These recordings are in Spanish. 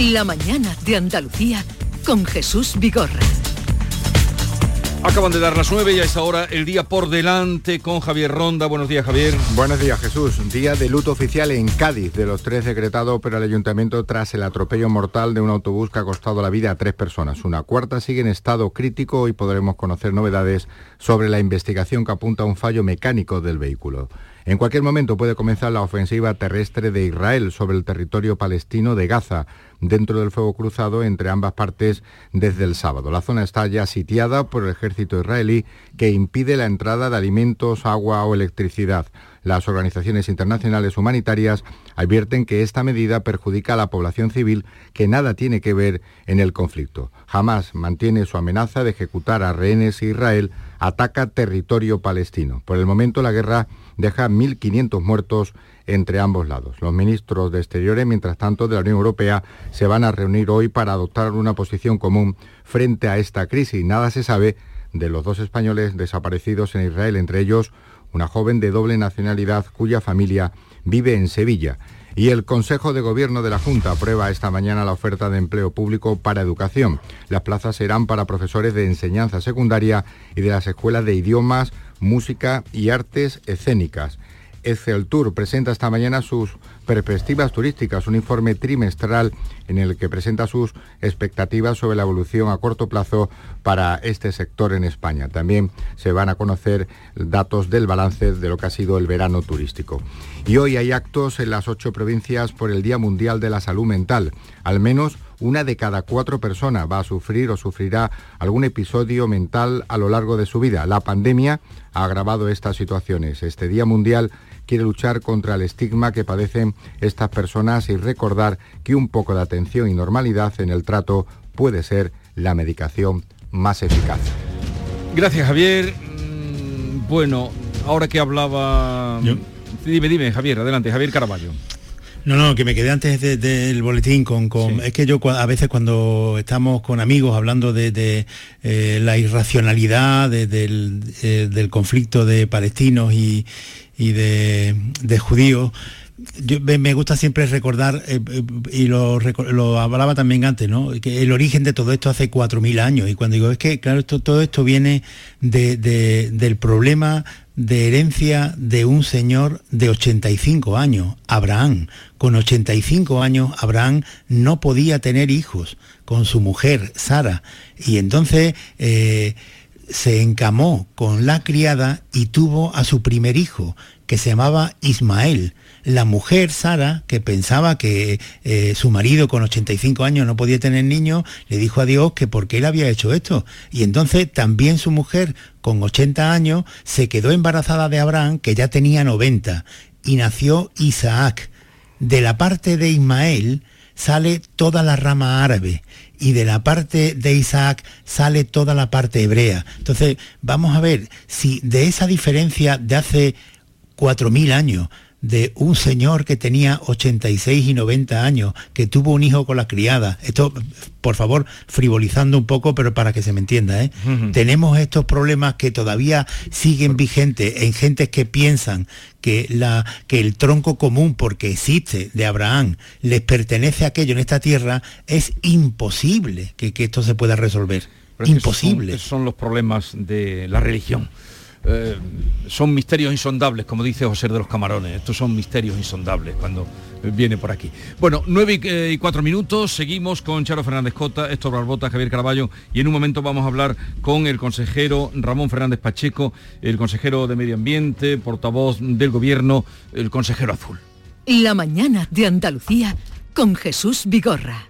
La mañana de Andalucía con Jesús Vigorra. Acaban de dar las 9 y a esta hora el día por delante con Javier Ronda. Buenos días, Javier. Buenos días, Jesús. Día de luto oficial en Cádiz, de los tres decretados por el ayuntamiento tras el atropello mortal de un autobús que ha costado la vida a tres personas. Una cuarta sigue en estado crítico y podremos conocer novedades sobre la investigación que apunta a un fallo mecánico del vehículo. En cualquier momento puede comenzar la ofensiva terrestre de Israel sobre el territorio palestino de Gaza, dentro del fuego cruzado entre ambas partes desde el sábado. La zona está ya sitiada por el ejército israelí que impide la entrada de alimentos, agua o electricidad. Las organizaciones internacionales humanitarias advierten que esta medida perjudica a la población civil que nada tiene que ver en el conflicto. Jamás mantiene su amenaza de ejecutar a rehenes y Israel ataca territorio palestino. Por el momento la guerra deja 1.500 muertos entre ambos lados. Los ministros de Exteriores, mientras tanto, de la Unión Europea se van a reunir hoy para adoptar una posición común frente a esta crisis. Nada se sabe de los dos españoles desaparecidos en Israel, entre ellos una joven de doble nacionalidad cuya familia vive en Sevilla. Y el Consejo de Gobierno de la Junta aprueba esta mañana la oferta de empleo público para educación. Las plazas serán para profesores de enseñanza secundaria y de las escuelas de idiomas, música y artes escénicas. Tour presenta esta mañana sus perspectivas turísticas, un informe trimestral en el que presenta sus expectativas sobre la evolución a corto plazo para este sector en España. También se van a conocer datos del balance de lo que ha sido el verano turístico. Y hoy hay actos en las ocho provincias por el Día Mundial de la Salud Mental. Al menos una de cada cuatro personas va a sufrir o sufrirá algún episodio mental a lo largo de su vida. La pandemia ha agravado estas situaciones. Este Día Mundial quiere luchar contra el estigma que padecen estas personas y recordar que un poco de atención y normalidad en el trato puede ser la medicación más eficaz. Gracias Javier. Mm, bueno, ahora que hablaba... Dime, dime, Javier, adelante, Javier Caraballo. No, no, que me quedé antes del boletín con... Es que yo a veces cuando estamos con amigos hablando de, eh, la irracionalidad eh, del, conflicto de palestinos y, de, judíos, me gusta siempre recordar, eh, y lo, hablaba también antes, ¿no? que el origen de todo esto hace 4.000 años. Y cuando digo, es que, claro, todo esto viene del problema de herencia de un señor de 85 años, Abraham. Con 85 años, Abraham no podía tener hijos con su mujer, Sara. Y entonces eh, se encamó con la criada y tuvo a su primer hijo, que se llamaba Ismael la mujer, Sara, que pensaba que eh, su marido con 85 años no podía tener niños, le dijo a Dios que por qué él había hecho esto. Y entonces también su mujer, con 80 años, se quedó embarazada de Abraham, que ya tenía 90, y nació Isaac. De la parte de Ismael sale toda la rama árabe y de la parte de Isaac sale toda la parte hebrea. Entonces, vamos a ver si de esa diferencia de hace 4.000 años de un señor que tenía 86 y 90 años, que tuvo un hijo con la criada. Esto, por favor, frivolizando un poco, pero para que se me entienda. ¿eh? Tenemos estos problemas que todavía siguen vigentes en gentes que piensan que, la, que el tronco común, porque existe, de Abraham, les pertenece a aquello en esta tierra, es imposible que, esto se pueda resolver. imposible. son los problemas de la religión. Eh, son misterios insondables, como dice José de los Camarones. Estos son misterios insondables cuando viene por aquí. Bueno, nueve y, cuatro minutos, seguimos con Charo Fernández Cota, Héctor Barbota, Javier Caraballo y en un momento vamos a hablar con el consejero Ramón Fernández Pacheco, el consejero de Medio Ambiente, portavoz del Gobierno, el consejero azul. La mañana de Andalucía con Jesús Vigorra.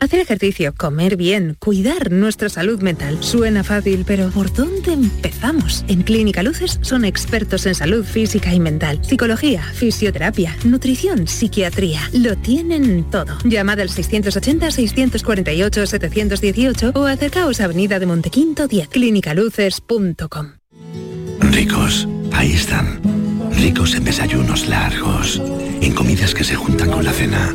Hacer ejercicio, comer bien, cuidar nuestra salud mental. Suena fácil, pero ¿por dónde empezamos? En Clínica Luces son expertos en salud física y mental, psicología, fisioterapia, nutrición, psiquiatría. Lo tienen todo. Llamad al 680-648-718 o acercaos a Avenida de Montequinto 10, clínicaluces.com. Ricos, ahí están. Ricos en desayunos largos, en comidas que se juntan con la cena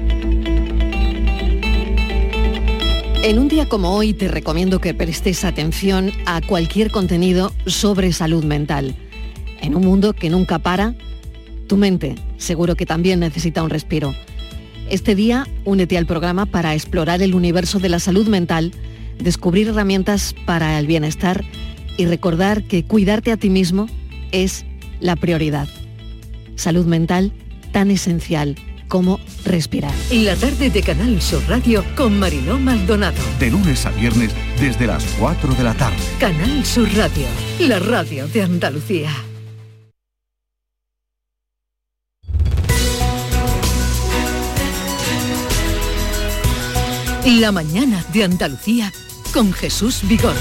En un día como hoy te recomiendo que prestes atención a cualquier contenido sobre salud mental. En un mundo que nunca para, tu mente seguro que también necesita un respiro. Este día únete al programa para explorar el universo de la salud mental, descubrir herramientas para el bienestar y recordar que cuidarte a ti mismo es la prioridad. Salud mental tan esencial cómo respirar. La tarde de Canal Sur Radio con Mariló Maldonado. De lunes a viernes desde las 4 de la tarde. Canal Sur Radio, la radio de Andalucía. La mañana de Andalucía con Jesús Vigor.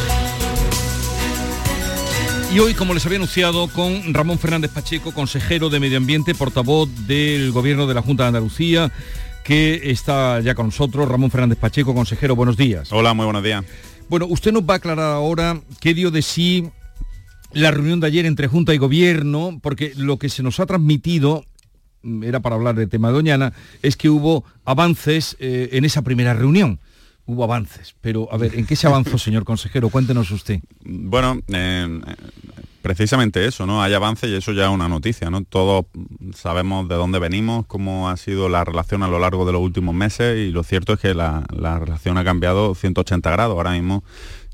Y hoy, como les había anunciado, con Ramón Fernández Pacheco, consejero de Medio Ambiente, portavoz del Gobierno de la Junta de Andalucía, que está ya con nosotros. Ramón Fernández Pacheco, consejero, buenos días. Hola, muy buenos días. Bueno, usted nos va a aclarar ahora qué dio de sí la reunión de ayer entre Junta y Gobierno, porque lo que se nos ha transmitido mm, era para hablar del tema de Doñana, es que hubo avances eh, en esa primera reunión hubo avances, pero a ver, ¿en qué se avanzó, señor consejero? Cuéntenos usted. Bueno, eh, precisamente eso, ¿no? Hay avances y eso ya es una noticia, ¿no? Todos sabemos de dónde venimos, cómo ha sido la relación a lo largo de los últimos meses y lo cierto es que la, relación ha cambiado 180 grados. Ahora mismo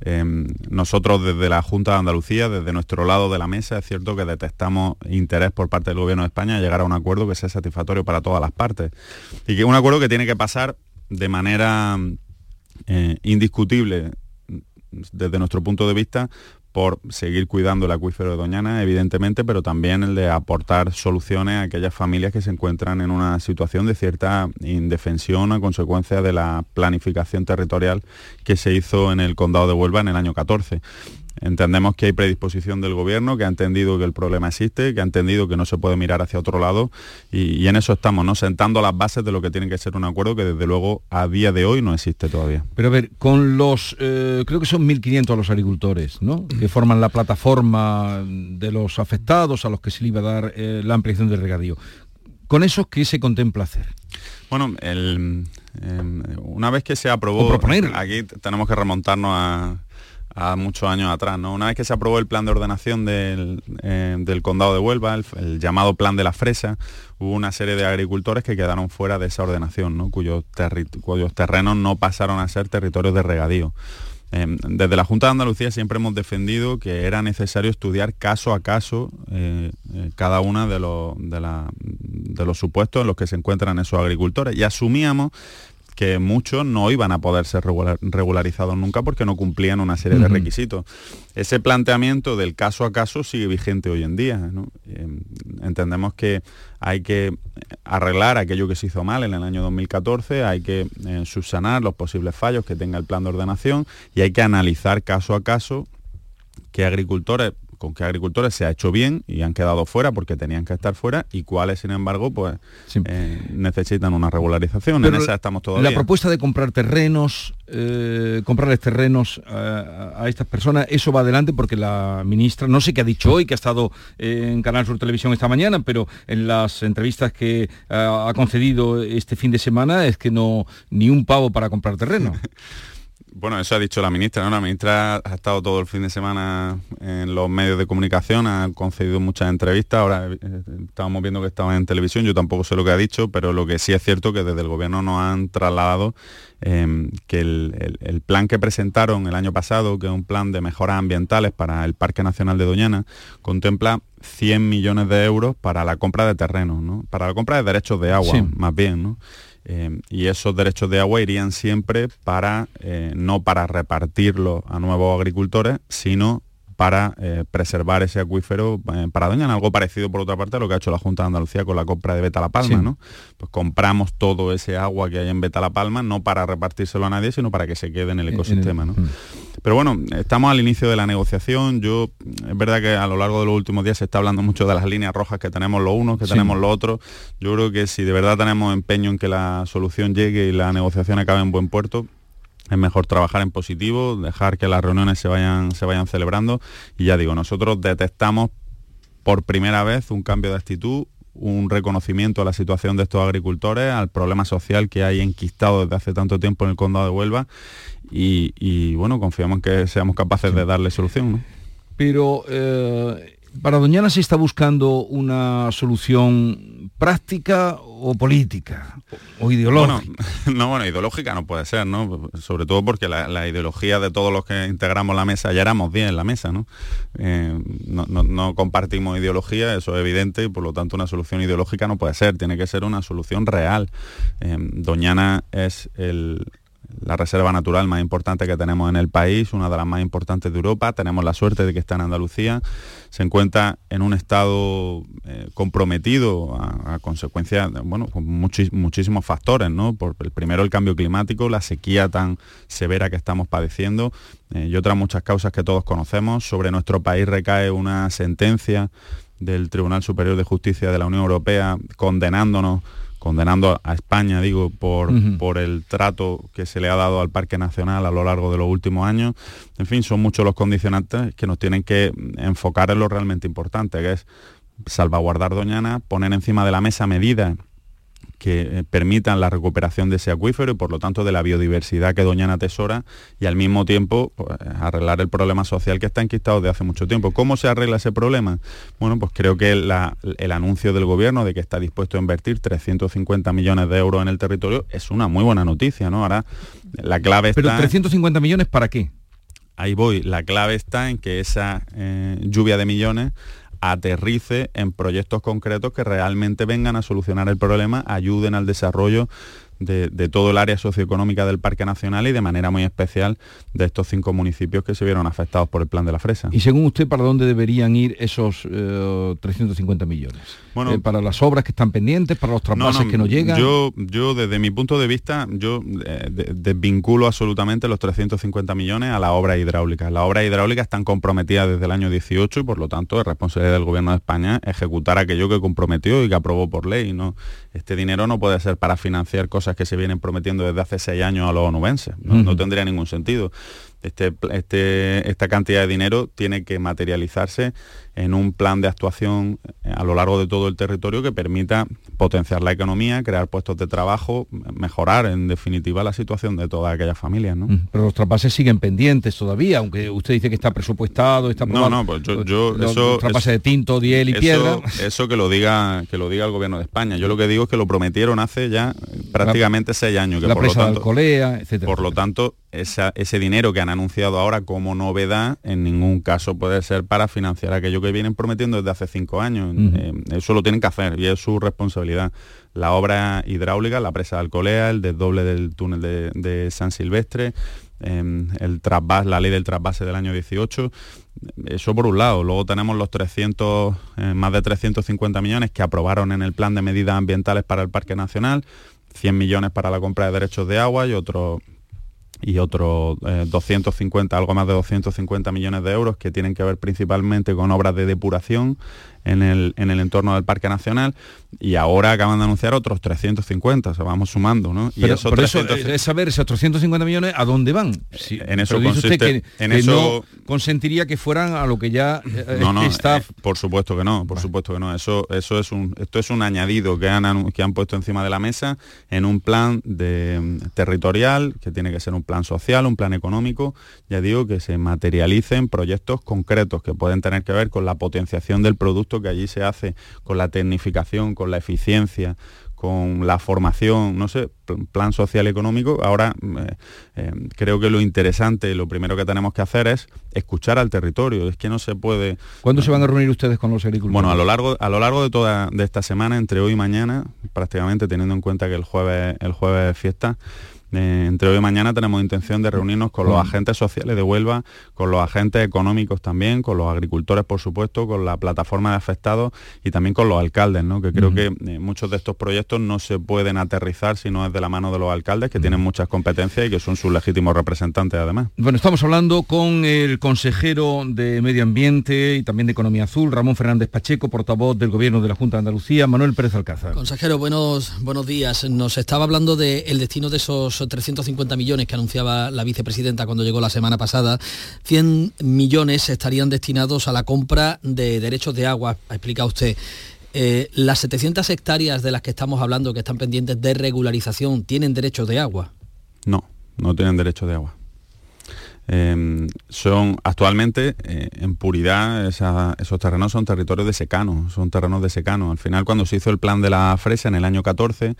em, nosotros desde la Junta de Andalucía, desde nuestro lado de la mesa, es cierto que detectamos interés por parte del Gobierno de España a llegar a un acuerdo que sea satisfactorio para todas las partes. Y que un acuerdo que tiene que pasar de manera eh, indiscutible desde nuestro punto de vista por seguir cuidando el acuífero de Doñana, evidentemente, pero también el de aportar soluciones a aquellas familias que se encuentran en una situación de cierta indefensión a consecuencia de la planificación territorial que se hizo en el condado de Huelva en el año 14. Entendemos que hay predisposición del gobierno, que ha entendido que el problema existe, que ha entendido que no se puede mirar hacia otro lado y, en eso estamos, ¿no? Sentando las bases de lo que tiene que ser un acuerdo que desde luego a día de hoy no existe todavía. Pero a ver, con los, eh, creo que son 1.500 los agricultores, ¿no? Que forman la plataforma de los afectados a los que se le iba a dar eh, la ampliación del regadío. ¿Con eso qué se contempla hacer? Bueno, em, una vez que se aprobó, aquí tenemos que remontarnos a a muchos años atrás. ¿no? Una vez que se aprobó el plan de ordenación del, eh, condado de Huelva, el, llamado plan de la fresa, hubo una serie de agricultores que quedaron fuera de esa ordenación, ¿no? cuyos, cuyos terrenos no pasaron a ser territorios de regadío. Em, desde la Junta de Andalucía siempre hemos defendido que era necesario estudiar caso a caso eh, eh, cada uno de, los, de, de los supuestos en los que se encuentran esos agricultores y asumíamos que muchos no iban a poder ser regularizados nunca porque no cumplían una serie de requisitos. Ese planteamiento del caso a caso sigue vigente hoy en día. Em, entendemos que hay que arreglar aquello que se hizo mal en el año 2014, hay que eh, subsanar los posibles fallos que tenga el plan de ordenación y hay que analizar caso a caso qué agricultores con qué agricultores se ha hecho bien y han quedado fuera porque tenían que estar fuera y cuáles, sin embargo, pues eh, necesitan una regularización. en esa estamos todavía. La propuesta de comprar terrenos, eh, comprarles terrenos a, estas personas, eso va adelante porque la ministra, no sé qué ha dicho hoy, que ha estado en Canal Sur Televisión esta mañana, pero en las entrevistas que eh, ha concedido este fin de semana es que no ni un pavo para comprar terreno. Bueno, eso ha dicho la ministra, ¿no? La ministra ha estado todo el fin de semana en los medios de comunicación, ha concedido muchas entrevistas, ahora eh, estábamos viendo que estaba en televisión, yo tampoco sé lo que ha dicho, pero lo que sí es cierto que desde el gobierno nos han trasladado em, que el, plan que presentaron el año pasado, que es un plan de mejoras ambientales para el Parque Nacional de Doñana, contempla 100 millones de euros para la compra de terrenos, ¿no? Para la compra de derechos de agua, más bien, ¿no? Eh, y esos derechos de agua irían siempre para, eh, no para repartirlos a nuevos agricultores, sino para eh, preservar ese acuífero para Doñana, algo parecido por otra parte a lo que ha hecho la Junta de Andalucía con la compra de Beta La Palma, ¿no? Pues compramos todo ese agua que hay en Beta La Palma, no para repartírselo a nadie, sino para que se quede en el ecosistema, ¿no? Mm. Pero bueno, estamos al inicio de la negociación. Yo, es verdad que a lo largo de los últimos días se está hablando mucho de las líneas rojas que tenemos los unos, que tenemos los otros. Yo creo que si de verdad tenemos empeño en que la solución llegue y la negociación acabe en buen puerto, es mejor trabajar en positivo, dejar que las reuniones se vayan, se vayan celebrando y ya digo, nosotros detectamos por primera vez un cambio de actitud, un reconocimiento a la situación de estos agricultores, al problema social que hay enquistado desde hace tanto tiempo en el condado de Huelva y, bueno, confiamos en que seamos capaces de darle solución. Pero eh, para Doñana se está buscando una solución práctica o política o ideológica. no, bueno, ideológica no puede ser, ¿no? Sobre todo porque la, ideología de todos los que integramos la mesa, ya éramos bien en la mesa, eh, ¿no? no, compartimos ideología, eso es evidente, y por lo tanto una solución ideológica no puede ser, tiene que ser una solución real. Eh, Doñana es el, la reserva natural más importante que tenemos en el país, una de las más importantes de Europa. Tenemos la suerte de que está en Andalucía. Se encuentra en un estado eh, comprometido a, consecuencia, de, bueno, con muchísimos factores, ¿no? Por el primero el cambio climático, la sequía tan severa que estamos padeciendo eh, y otras muchas causas que todos conocemos. Sobre nuestro país recae una sentencia del Tribunal Superior de Justicia de la Unión Europea condenándonos condenando a España, digo, por, por el trato que se le ha dado al Parque Nacional a lo largo de los últimos años. En fin, son muchos los condicionantes que nos tienen que enfocar en lo realmente importante, que es salvaguardar Doñana, poner encima de la mesa medidas que eh, permitan la recuperación de ese acuífero y por lo tanto de la biodiversidad que Doñana tesora y al mismo tiempo pues, arreglar el problema social que está enquistado desde hace mucho tiempo. ¿Cómo se arregla ese problema? Bueno, pues creo que el anuncio del gobierno de que está dispuesto a invertir 350 millones de euros en el territorio es una muy buena noticia, ¿no? Ahora la clave está... ¿Pero 350 millones para qué? Ahí voy. La clave está en que esa eh, lluvia de millones aterrice en proyectos concretos que realmente vengan a solucionar el problema, ayuden al desarrollo de, todo el área socioeconómica del Parque Nacional y de manera muy especial de estos cinco municipios que se vieron afectados por el plan de la fresa. ¿Y según usted para dónde deberían ir esos 350 eh, millones? Bueno, eh, ¿Para las obras que están pendientes, para los traspases que no llegan? Yo, yo desde mi punto de vista, yo eh, desvinculo absolutamente los 350 millones a la obra hidráulica. Las obras hidráulicas están comprometidas desde el año 18 y por lo tanto es responsabilidad del Gobierno de España ejecutar aquello que comprometió y que aprobó por ley. ¿no? Este dinero no puede ser para financiar cosas que se vienen prometiendo desde hace seis años a los onubenses. No, tendría ningún sentido. Este, este, esta cantidad de dinero tiene que materializarse en un plan de actuación eh, a lo largo de todo el territorio que permita potenciar la economía, crear puestos de trabajo, mejorar en definitiva la situación de todas aquellas familias. ¿no? Pero los traspases siguen pendientes todavía, aunque usted dice que está presupuestado, está No, no, pues yo, yo los, eso, traspases de tinto, diel y piedra. Eso que lo diga, que lo diga el gobierno de España. Yo lo que digo es que lo prometieron hace ya prácticamente seis años. Que la por presa lo tanto, de Alcolea, Por lo tanto, ese dinero que han anunciado ahora como novedad en ningún caso puede ser para financiar aquello que vienen prometiendo desde hace cinco años. Eh, eso lo tienen que hacer y es su responsabilidad. La obra hidráulica, la presa de Alcolea, el desdoble del túnel de, San Silvestre, em, el la ley del trasvase del año 18, eso por un lado. Luego tenemos los 300, eh, más de 350 millones que aprobaron en el plan de medidas ambientales para el Parque Nacional, 100 millones para la compra de derechos de agua y otros y otros 250, algo más de 250 millones de euros que tienen que ver principalmente con obras de depuración en el, en el entorno del Parque Nacional y ahora acaban de anunciar otros 350, o sea, vamos sumando, ¿no? y eso es saber esos 350 millones a dónde van. en eso consiste, que, en eso no consentiría que fueran a lo que ya eh, no, no, está. Eh, por supuesto que no, por supuesto que no. Eso, eso es un, esto es un añadido que han, que han puesto encima de la mesa en un plan de, mm, territorial que tiene que ser un plan social, un plan económico. Ya digo que se materialicen proyectos concretos que pueden tener que ver con la potenciación del producto que allí se hace con la tecnificación, con la eficiencia, con la formación, no sé, plan social económico, ahora eh, eh, creo que lo interesante, lo primero que tenemos que hacer es escuchar al territorio, es que no se puede... ¿Cuándo se van a reunir ustedes con los agricultores? Bueno, a lo largo, a lo largo de toda de esta semana, entre hoy y mañana, prácticamente teniendo en cuenta que el jueves, el jueves es fiesta, eh, entre hoy y mañana tenemos intención de reunirnos con los agentes sociales de Huelva, con los agentes económicos también, con los agricultores, por supuesto, con la plataforma de afectados y también con los alcaldes, ¿no? que creo que eh, muchos de estos proyectos no se pueden aterrizar si no es de la mano de los alcaldes, que tienen muchas competencias y que son sus legítimos representantes además. Bueno, estamos hablando con el consejero de Medio Ambiente y también de Economía Azul, Ramón Fernández Pacheco, portavoz del Gobierno de la Junta de Andalucía, Manuel Pérez Alcázar. Consejero, buenos, buenos días. Nos estaba hablando del destino de esos 350 millones que anunciaba la vicepresidenta cuando llegó la semana pasada, 100 millones estarían destinados a la compra de derechos de agua, ha explicado usted. Eh, las 700 hectáreas de las que estamos hablando, que están pendientes de regularización, ¿tienen derechos de agua? No, no tienen derecho de agua. Em, son actualmente eh, en puridad esos terrenos son territorios de secano, son terrenos de secano. Al final cuando se hizo el plan de la fresa en el año 14,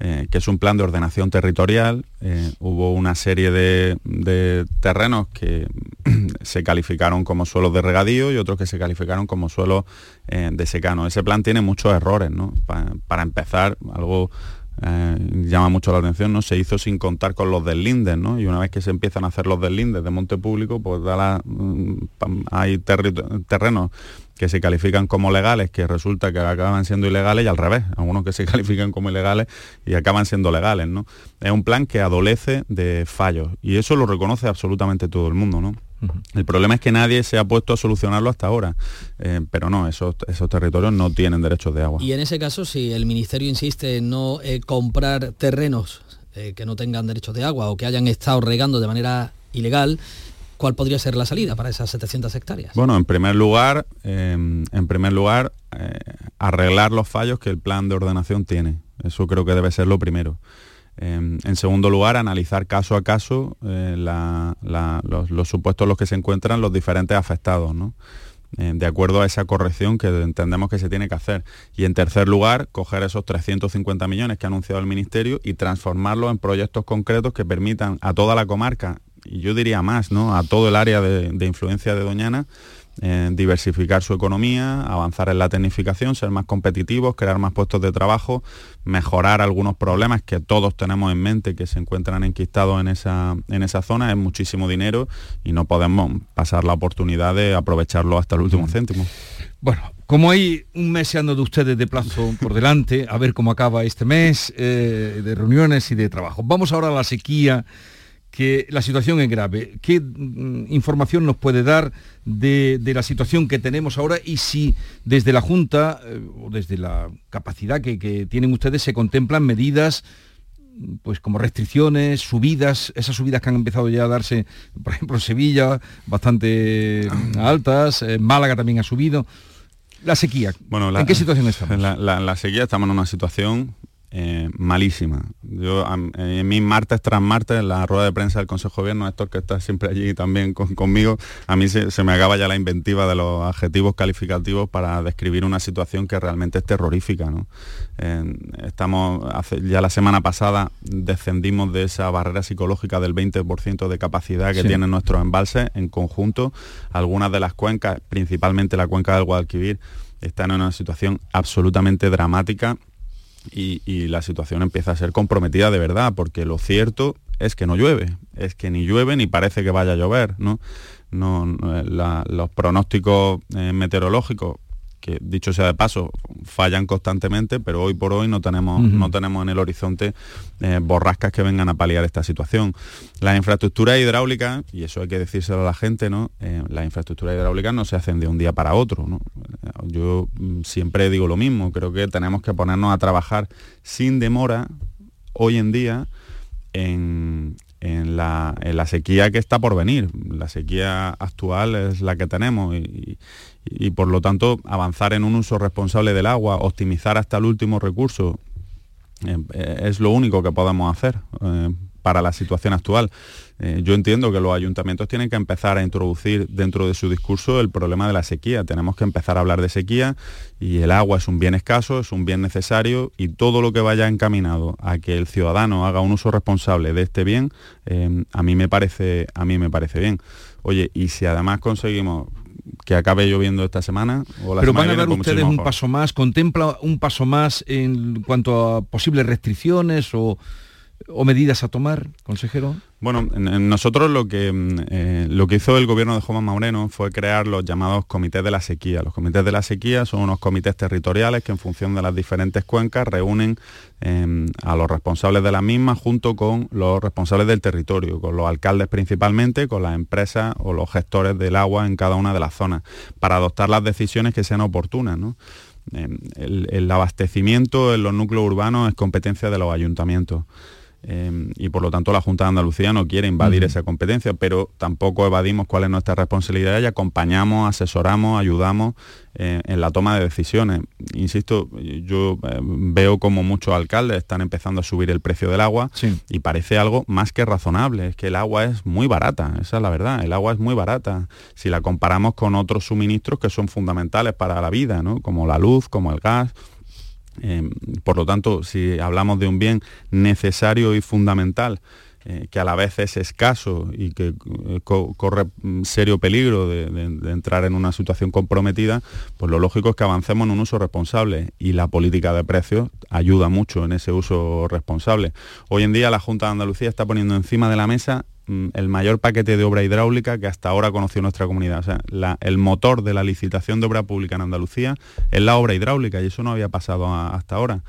eh, que es un plan de ordenación territorial, eh, hubo una serie de, terrenos que se calificaron como suelos de regadío y otros que se calificaron como suelos de secano. Ese plan tiene muchos errores, ¿no? para empezar, algo eh, llama mucho la atención, ¿no? Se hizo sin contar con los deslindes, ¿no? Y una vez que se empiezan a hacer los deslindes de monte público, pues mm, hay terrenos que se califican como legales, que resulta que acaban siendo ilegales y al revés, algunos que se califican como ilegales y acaban siendo legales, ¿no? Es un plan que adolece de fallos y eso lo reconoce absolutamente todo el mundo, ¿no? El problema es que nadie se ha puesto a solucionarlo hasta ahora, eh, pero no, esos, esos territorios no tienen derechos de agua. Y en ese caso, si el Ministerio insiste en no eh, comprar terrenos eh, que no tengan derechos de agua o que hayan estado regando de manera ilegal, ¿cuál podría ser la salida para esas 700 hectáreas? Bueno, en primer lugar, en primer lugar arreglar los fallos que el plan de ordenación tiene. Eso creo que debe ser lo primero. Em, en segundo lugar, analizar caso a caso eh, los, supuestos en los que se encuentran los diferentes afectados, em, de acuerdo a esa corrección que entendemos que se tiene que hacer. Y en tercer lugar, coger esos 350 millones que ha anunciado el Ministerio y transformarlos en proyectos concretos que permitan a toda la comarca, y yo diría más, ¿no? a todo el área de influencia de Doñana, diversificar su economía, avanzar en la tecnificación, ser más competitivos, crear más puestos de trabajo, mejorar algunos problemas que todos tenemos en mente que se encuentran enquistados en esa, en esa zona. Es muchísimo dinero y no podemos pasar la oportunidad de aprovecharlo hasta el último céntimo. Bueno, como hay un mes ando de ustedes de plazo por delante, a ver cómo acaba este mes eh, de reuniones y de trabajo. Vamos ahora a la sequía que la situación es grave. ¿Qué mm, información nos puede dar de, la situación que tenemos ahora y si desde la Junta eh, o desde la capacidad que, tienen ustedes se contemplan medidas pues como restricciones, subidas, esas subidas que han empezado ya a darse, por ejemplo, en Sevilla, bastante altas, en Málaga también ha subido. La sequía, bueno, ¿en qué situación estamos? La, la, sequía estamos en una situación eh, malísima. Yo en mi martes tras martes, en la rueda de prensa del Consejo de Gobierno, Héctor, que está siempre allí también conmigo, a mí se, me acaba ya la inventiva de los adjetivos calificativos para describir una situación que realmente es terrorífica. estamos, ya la semana pasada descendimos de esa barrera psicológica del 20% de capacidad que tienen nuestros embalses en conjunto. Algunas de las cuencas, principalmente la cuenca del Guadalquivir, están en una situación absolutamente dramática y, la situación empieza a ser comprometida de verdad, porque lo cierto es que no llueve, es que ni llueve ni parece que vaya a llover, ¿no? no, los pronósticos eh, meteorológicos que dicho sea de paso, fallan constantemente, pero hoy por hoy no tenemos, no tenemos en el horizonte eh, borrascas que vengan a paliar esta situación. Las infraestructuras hidráulicas, y eso hay que decírselo a la gente, ¿no? Eh, las infraestructuras hidráulicas no se hacen de un día para otro. Yo mm, siempre digo lo mismo, creo que tenemos que ponernos a trabajar sin demora hoy en día en, en la, sequía que está por venir. La sequía actual es la que tenemos y, por lo tanto avanzar en un uso responsable del agua, optimizar hasta el último recurso, eh, es lo único que podemos hacer eh, para la situación actual. Eh, yo entiendo que los ayuntamientos tienen que empezar a introducir dentro de su discurso el problema de la sequía. Tenemos que empezar a hablar de sequía y el agua es un bien escaso, es un bien necesario y todo lo que vaya encaminado a que el ciudadano haga un uso responsable de este bien, eh, a, mí me parece, a mí me parece bien. Oye, y si además conseguimos que acabe lloviendo esta semana. O Pero van a dar ustedes un paso más, contempla un paso más en cuanto a posibles restricciones o o medidas a tomar, consejero? Bueno, nosotros lo que, mm, eh, lo que hizo el gobierno de Juan Moreno fue crear los llamados comités de la sequía. Los comités de la sequía son unos comités territoriales que en función de las diferentes cuencas reúnen em, a los responsables de la misma junto con los responsables del territorio, con los alcaldes principalmente, con las empresas o los gestores del agua en cada una de las zonas, para adoptar las decisiones que sean oportunas. Em, el abastecimiento en los núcleos urbanos es competencia de los ayuntamientos. Em, y por lo tanto la Junta de Andalucía no quiere invadir esa competencia, pero tampoco evadimos cuál es nuestra responsabilidad y acompañamos, asesoramos, ayudamos eh, en la toma de decisiones. Insisto, yo eh, veo como muchos alcaldes están empezando a subir el precio del agua y parece algo más que razonable, es que el agua es muy barata, esa es la verdad, el agua es muy barata. Si la comparamos con otros suministros que son fundamentales para la vida, como la luz, como el gas Em, por lo tanto, si hablamos de un bien necesario y fundamental, eh, que a la vez es escaso y que eh, corre serio peligro de, entrar en una situación comprometida, pues lo lógico es que avancemos en un uso responsable y la política de precios ayuda mucho en ese uso responsable. Hoy en día la Junta de Andalucía está poniendo encima de la mesa Mm, el mayor paquete de obra hidráulica que hasta ahora conoció nuestra comunidad. O sea, el motor de la licitación de obra pública en Andalucía es la obra hidráulica y eso no había pasado hasta ahora.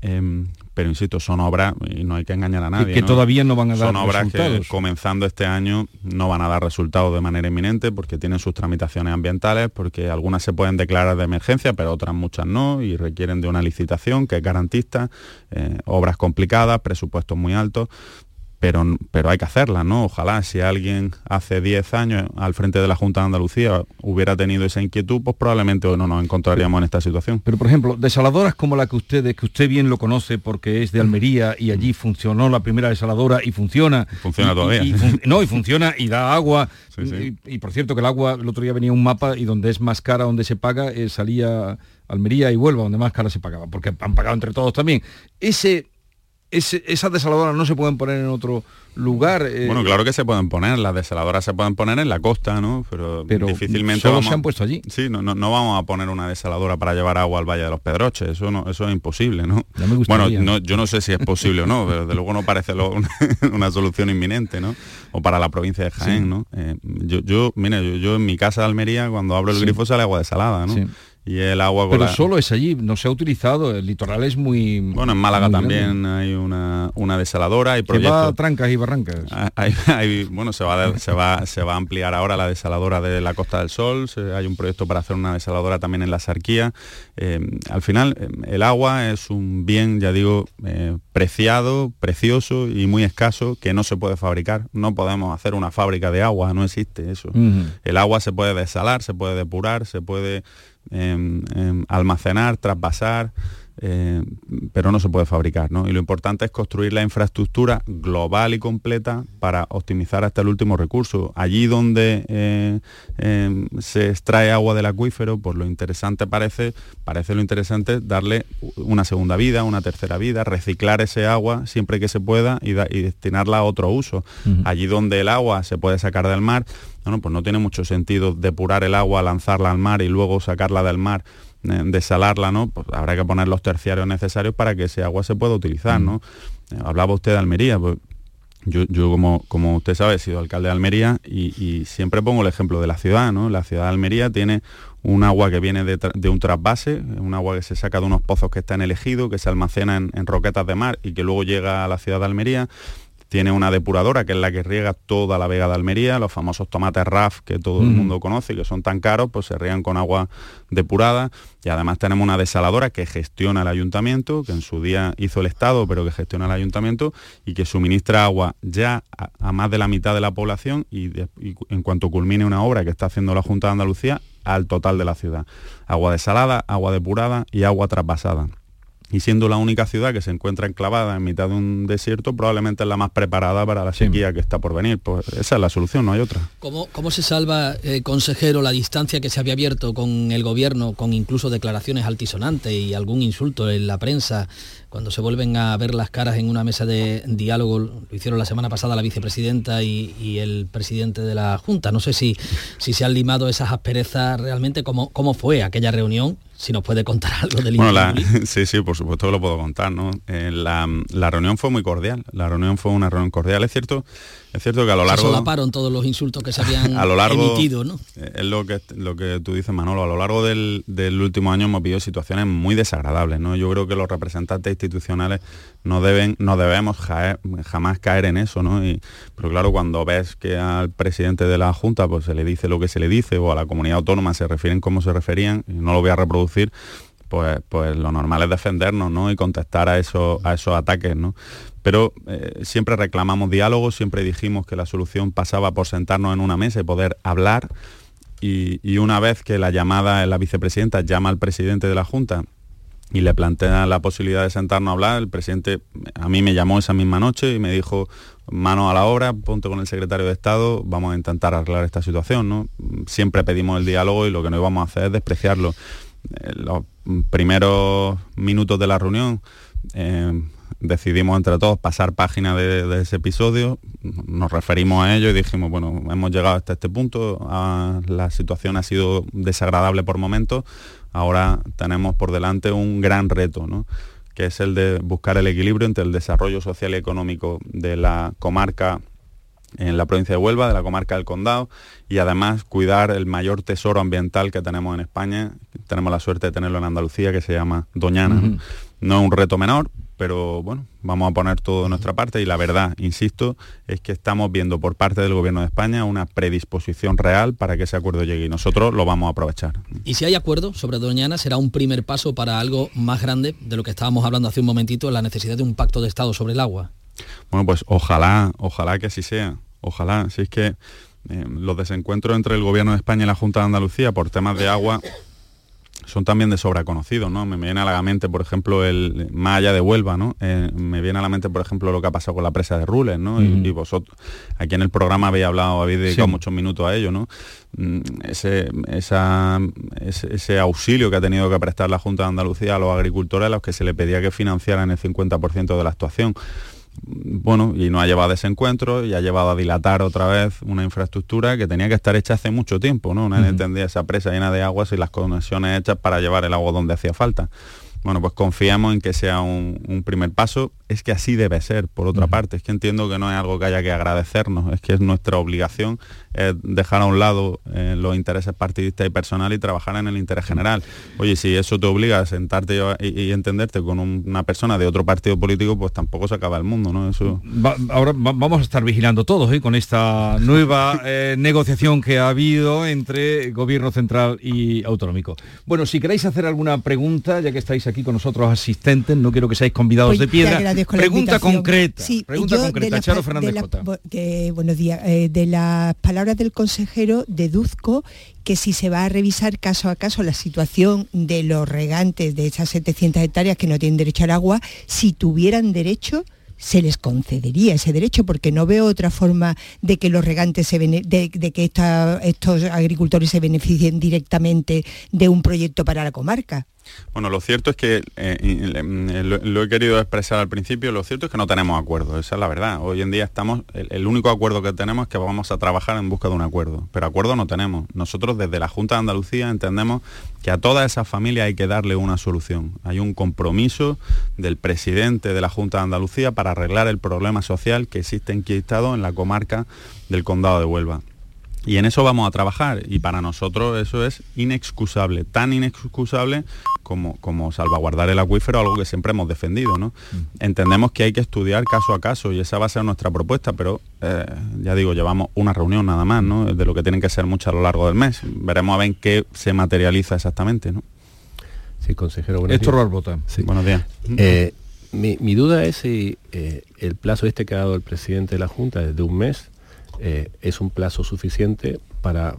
Em, pero insisto, son obras, y no hay que engañar a nadie. que todavía no van a dar Son obras que comenzando este año no van a dar resultados de manera inminente porque tienen sus tramitaciones ambientales, porque algunas se pueden declarar de emergencia, pero otras muchas no, y requieren de una licitación que es garantista, eh, obras complicadas, presupuestos muy altos pero, pero hay que hacerla, ¿no? Ojalá si alguien hace 10 años al frente de la Junta de Andalucía hubiera tenido esa inquietud, pues probablemente hoy no nos encontraríamos en esta situación. Pero por ejemplo, desaladoras como la que ustedes, que usted bien lo conoce porque es de Almería y allí funcionó la primera desaladora y funciona. Funciona todavía. no, y funciona y da agua. Y, por cierto que el agua, el otro día venía un mapa y donde es más cara, donde se paga, eh, salía Almería y Huelva, donde más cara se pagaba, porque han pagado entre todos también. Ese esas desaladoras no se pueden poner en otro lugar. Eh, bueno, claro que se pueden poner, las desaladoras se pueden poner en la costa, ¿no? Pero, difícilmente solo se han puesto allí. Sí, no, no, vamos a poner una desaladora para llevar agua al Valle de los Pedroches, eso no, eso es imposible, ¿no? bueno, yo no sé si es posible o no, pero desde luego no parece una, solución inminente, ¿no? O para la provincia de Jaén, ¿no? Eh, yo, yo, mira, yo, en mi casa de Almería, cuando abro el grifo sale agua desalada, ¿no? Y el agua pero solo es allí no se ha utilizado el litoral es muy bueno en Málaga también hay una, una desaladora hay proyectos. Trancas y barrancas. Ah, bueno se va, se va se va a ampliar ahora la desaladora de la Costa del Sol hay un proyecto para hacer una desaladora también en la Sarquía. Eh, al final eh, el agua es un bien ya digo eh, preciado precioso y muy escaso que no se puede fabricar. No podemos hacer una fábrica de agua no existe eso. El agua se puede desalar se puede depurar se puede Em, em, almacenar, traspasar, eh, pero no se puede fabricar. ¿no? Y lo importante es construir la infraestructura global y completa para optimizar hasta el último recurso. Allí donde eh, eh, se extrae agua del acuífero, pues lo interesante parece, parece lo interesante darle una segunda vida, una tercera vida, reciclar ese agua siempre que se pueda y, destinarla a otro uso. Allí donde el agua se puede sacar del mar, bueno, pues no tiene mucho sentido depurar el agua, lanzarla al mar y luego sacarla del mar desalarla, ¿no? Pues habrá que poner los terciarios necesarios para que ese agua se pueda utilizar, ¿no? Eh, hablaba usted de Almería, pues yo, como, como usted sabe, he sido alcalde de Almería y, siempre pongo el ejemplo de la ciudad, ¿no? La ciudad de Almería tiene un agua que viene de, un trasvase, un agua que se saca de unos pozos que están elegidos, que se almacena en, en, roquetas de mar y que luego llega a la ciudad de Almería tiene una depuradora que es la que riega toda la vega de Almería, los famosos tomates RAF que todo el mundo conoce y que son tan caros, pues se riegan con agua depurada. Y además tenemos una desaladora que gestiona el ayuntamiento, que en su día hizo el Estado, pero que gestiona el ayuntamiento y que suministra agua ya a, más de la mitad de la población y, en cuanto culmine una obra que está haciendo la Junta de Andalucía, al total de la ciudad. Agua desalada, agua depurada y agua traspasada y siendo la única ciudad que se encuentra enclavada en mitad de un desierto, probablemente es la más preparada para la sequía que está por venir. Pues esa es la solución, no hay otra. ¿Cómo, cómo se salva, eh, consejero, la distancia que se había abierto con el gobierno, con incluso declaraciones altisonantes y algún insulto en la prensa, cuando se vuelven a ver las caras en una mesa de diálogo? Lo hicieron la semana pasada la vicepresidenta y, el presidente de la Junta. No sé si, si se han limado esas asperezas realmente, cómo, cómo fue aquella reunión si nos puede contar algo del bueno, Sí, sí, por supuesto que lo puedo contar, ¿no? Eh, la, reunión fue muy cordial, la reunión fue una reunión cordial, es cierto, es cierto que a lo largo... Se solaparon todos los insultos que se habían a lo largo, emitido, ¿no? Eh, es lo que, lo que tú dices, Manolo, a lo largo del, último año hemos vivido situaciones muy desagradables, ¿no? Yo creo que los representantes institucionales no deben, no debemos jamás caer en eso, ¿no? Y, pero claro, cuando ves que al presidente de la Junta pues se le dice lo que se le dice, o a la comunidad autónoma se refieren como se referían, y no lo voy a reproducir pues, pues lo normal es defendernos ¿no? y contestar a, eso, a esos ataques. ¿no? Pero eh, siempre reclamamos diálogo, siempre dijimos que la solución pasaba por sentarnos en una mesa y poder hablar. Y, una vez que la llamada, la vicepresidenta llama al presidente de la Junta y le plantea la posibilidad de sentarnos a hablar, el presidente a mí me llamó esa misma noche y me dijo, mano a la obra, ponte con el secretario de Estado, vamos a intentar arreglar esta situación. ¿no? Siempre pedimos el diálogo y lo que no íbamos a hacer es despreciarlo los primeros minutos de la reunión eh, decidimos entre todos pasar página de, ese episodio, nos referimos a ello y dijimos, bueno, hemos llegado hasta este punto, ah, la situación ha sido desagradable por momentos, ahora tenemos por delante un gran reto, que es el de buscar el equilibrio entre el desarrollo social y económico de la comarca en la provincia de Huelva, de la comarca del Condado, y además cuidar el mayor tesoro ambiental que tenemos en España. Tenemos la suerte de tenerlo en Andalucía, que se llama Doñana. ¿no? es un reto menor, pero bueno, vamos a poner todo de nuestra parte y la verdad, insisto, es que estamos viendo por parte del Gobierno de España una predisposición real para que ese acuerdo llegue y nosotros lo vamos a aprovechar. Y si hay acuerdo sobre Doñana, será un primer paso para algo más grande de lo que estábamos hablando hace un momentito, la necesidad de un pacto de Estado sobre el agua. Bueno, pues ojalá, ojalá que así sea. Ojalá. Si es que eh, los desencuentros entre el Gobierno de España y la Junta de Andalucía por temas de agua son también de sobra conocidos, ¿no? Me viene a la mente, por ejemplo, el más allá de Huelva, ¿no? Eh, me viene a la mente, por ejemplo, lo que ha pasado con la presa de Rules, ¿no? y, vosotros, aquí en el programa habéis hablado, habéis dedicado muchos minutos a ello, ¿no? Mm, ese, ese, auxilio que ha tenido que prestar la Junta de Andalucía a los agricultores a los que se le pedía que financiaran el 50% de la actuación bueno, y nos ha llevado a desencuentros y ha llevado a dilatar otra vez una infraestructura que tenía que estar hecha hace mucho tiempo, ¿no? Nadie entendía esa presa llena de aguas y las conexiones hechas para llevar el agua donde hacía falta. Bueno, pues confiamos en que sea un, primer paso. Es que así debe ser, por otra parte. Es que entiendo que no es algo que haya que agradecernos, es que es nuestra obligación dejar a un lado eh, los intereses partidistas y personales y trabajar en el interés general. Oye, si eso te obliga a sentarte y, entenderte con una persona de otro partido político, pues tampoco se acaba el mundo, ¿no? Eso... ahora vamos a estar vigilando todos ¿eh? con esta nueva eh, negociación que ha habido entre gobierno central y autonómico. Bueno, si queréis hacer alguna pregunta, ya que estáis aquí aquí con nosotros asistentes, no quiero que seáis convidados Pues de piedra. la Pregunta concreta, Sí, pregunta concreta, Charo Fernández Cota. bo- de- buenos días. Eh, de las palabras del consejero deduzco que si se va a revisar caso a caso la situación de los regantes de esas 700 hectáreas que no tienen derecho al agua, si tuvieran derecho se les concedería ese derecho porque no veo otra forma de que los regantes se bene- de, de que esta- estos agricultores se beneficien directamente de un proyecto para la comarca. Bueno, lo cierto es que, eh, y, eh, lo, lo he querido expresar al principio, lo cierto es que no tenemos acuerdo, esa es la verdad. Hoy en día estamos, el, el único acuerdo que tenemos es que vamos a trabajar en busca de un acuerdo, pero acuerdo no tenemos. Nosotros desde la Junta de Andalucía entendemos que a todas esas familias hay que darle una solución. Hay un compromiso del presidente de la Junta de Andalucía para arreglar el problema social que existe enquistado en la comarca del Condado de Huelva. Y en eso vamos a trabajar y para nosotros eso es inexcusable, tan inexcusable como, como salvaguardar el acuífero, algo que siempre hemos defendido. ¿no? Entendemos que hay que estudiar caso a caso y esa va a ser nuestra propuesta, pero eh, ya digo, llevamos una reunión nada más, ¿no? de lo que tienen que ser muchas a lo largo del mes. Veremos a ver en qué se materializa exactamente. ¿no? Sí, consejero, buenos Héctor días. Barbota. Sí. Buenos días. Eh, mi, mi duda es si eh, el plazo este que ha dado el presidente de la Junta de un mes eh, es un plazo suficiente para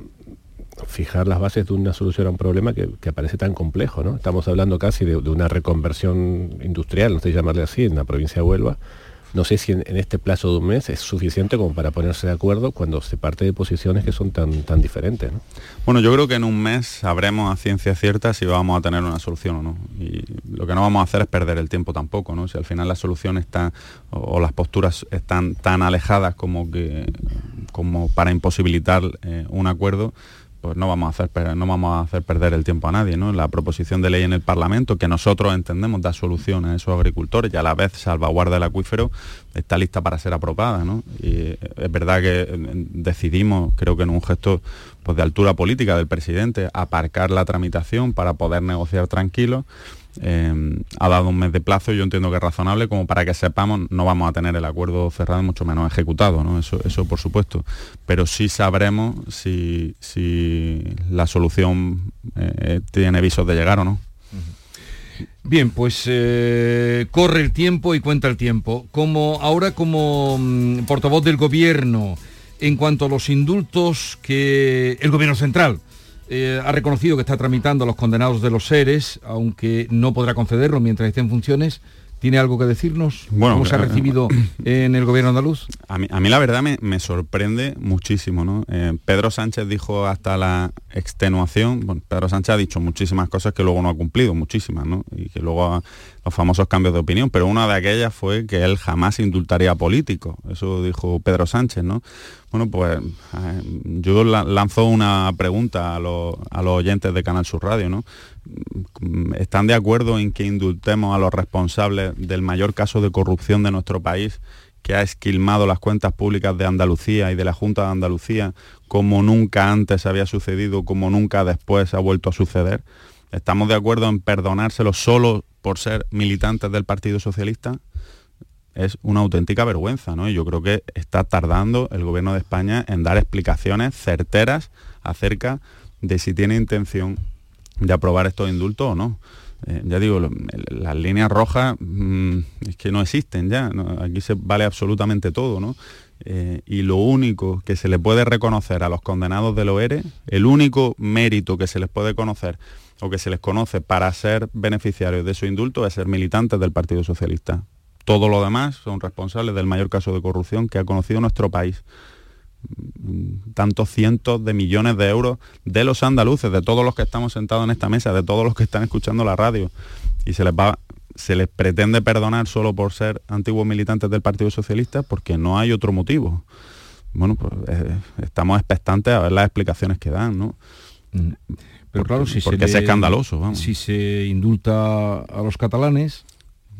fijar las bases de una solución a un problema que, que parece tan complejo, ¿no? Estamos hablando casi de, de una reconversión industrial, no sé llamarle así, en la provincia de Huelva. No sé si en, este plazo de un mes es suficiente como para ponerse de acuerdo cuando se parte de posiciones que son tan, tan diferentes, ¿no? Bueno, yo creo que en un mes sabremos a ciencia cierta si vamos a tener una solución o no. Y lo que no vamos a hacer es perder el tiempo tampoco, ¿no? Si al final la solución está o, o las posturas están tan alejadas como que como para imposibilitar eh, un acuerdo, pues no vamos a hacer no vamos a hacer perder el tiempo a nadie, ¿no? La proposición de ley en el Parlamento que nosotros entendemos da solución a esos agricultores y a la vez salvaguarda el acuífero está lista para ser aprobada, ¿no? Y es verdad que eh, decidimos, creo que en un gesto pues, de altura política del presidente, aparcar la tramitación para poder negociar tranquilos. Eh, ha dado un mes de plazo, yo entiendo que es razonable, como para que sepamos, no vamos a tener el acuerdo cerrado, mucho menos ejecutado, eso por supuesto. Pero sí sabremos si, si la solución eh, tiene visos de llegar o no. Bien, pues eh, corre el tiempo y cuenta el tiempo. Como ahora como mm, portavoz del gobierno, en cuanto a los indultos que el gobierno central eh, ha reconocido que está tramitando a los condenados de los seres, aunque no podrá concederlo mientras esté en funciones, ¿tiene algo que decirnos? Bueno, ¿Cómo se ha eh, recibido en el gobierno andaluz? A mí, a mí la verdad me, me sorprende muchísimo, ¿no? Eh, Pedro Sánchez dijo hasta la extenuación, bueno, Pedro Sánchez ha dicho muchísimas cosas que luego no ha cumplido, muchísimas, ¿no? Y que luego ha- los famosos cambios de opinión, pero una de aquellas fue que él jamás indultaría a políticos, eso dijo Pedro Sánchez, ¿no? Bueno, pues eh, yo la- lanzo una pregunta a los, a los oyentes de Canal Sur Radio, ¿no? ¿Están de acuerdo en que indultemos a los responsables del mayor caso de corrupción de nuestro país que ha esquilmado las cuentas públicas de Andalucía y de la Junta de Andalucía como nunca antes había sucedido, como nunca después ha vuelto a suceder? ¿Estamos de acuerdo en perdonárselo solo por ser militantes del Partido Socialista? Es una auténtica vergüenza, ¿no? Y yo creo que está tardando el gobierno de España en dar explicaciones certeras acerca de si tiene intención de aprobar estos indultos o no. Eh, ya digo, las líneas rojas mm, es que no existen ya, aquí se vale absolutamente todo, ¿no? Eh, y lo único que se le puede reconocer a los condenados del OERE, el único mérito que se les puede conocer o que se les conoce para ser beneficiarios de su indulto es ser militantes del Partido Socialista. Todo lo demás son responsables del mayor caso de corrupción que ha conocido nuestro país tantos cientos de millones de euros de los andaluces, de todos los que estamos sentados en esta mesa, de todos los que están escuchando la radio, y se les va se les pretende perdonar solo por ser antiguos militantes del Partido Socialista porque no hay otro motivo. Bueno, pues eh, estamos expectantes a ver las explicaciones que dan, ¿no? Pero Porque- claro, si porque se es le- escandaloso, vamos. Si se indulta a los catalanes,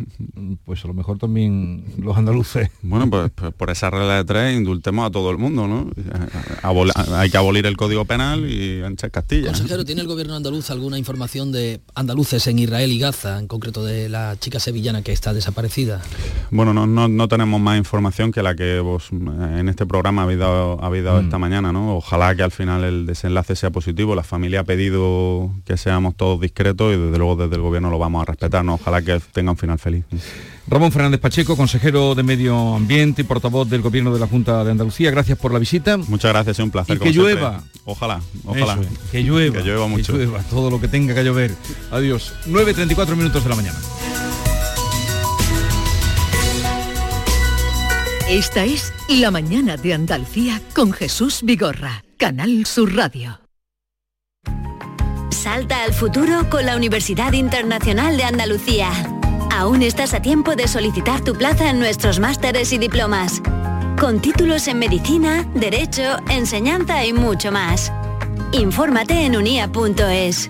pues a lo mejor también los andaluces. Bueno, pues, pues por esa regla de tres indultemos a todo el mundo, ¿no? hay que abolir el Código Penal y anchar Castilla. Consejero, ¿tiene el gobierno andaluz alguna información de andaluces en Israel y Gaza, en concreto de la chica sevillana que está desaparecida? Bueno, no, no, tenemos más información que la que vos en este programa habéis dado, habéis dado mm. esta mañana, ¿no? Ojalá que al final el desenlace sea positivo. La familia ha pedido que seamos todos discretos y desde luego desde el gobierno lo vamos a respetar, ¿no? Ojalá que tenga un final feliz. Ramón Fernández Pacheco, consejero de Medio Ambiente y portavoz del Gobierno de la Junta de Andalucía, gracias por la visita. Muchas gracias, es un placer. Y que llueva. Ojalá, ojalá. que llueva. Que llueva mucho. Que llueva, todo lo que tenga que llover. Adiós. 9.34 minutos de la mañana. Esta es La Mañana de Andalucía con Jesús Vigorra, Canal Sur Radio. Salta al futuro con la Universidad Internacional de Andalucía. Aún estás a tiempo de solicitar tu plaza en nuestros másteres y diplomas. Con títulos en medicina, derecho, enseñanza y mucho más. Infórmate en unia.es.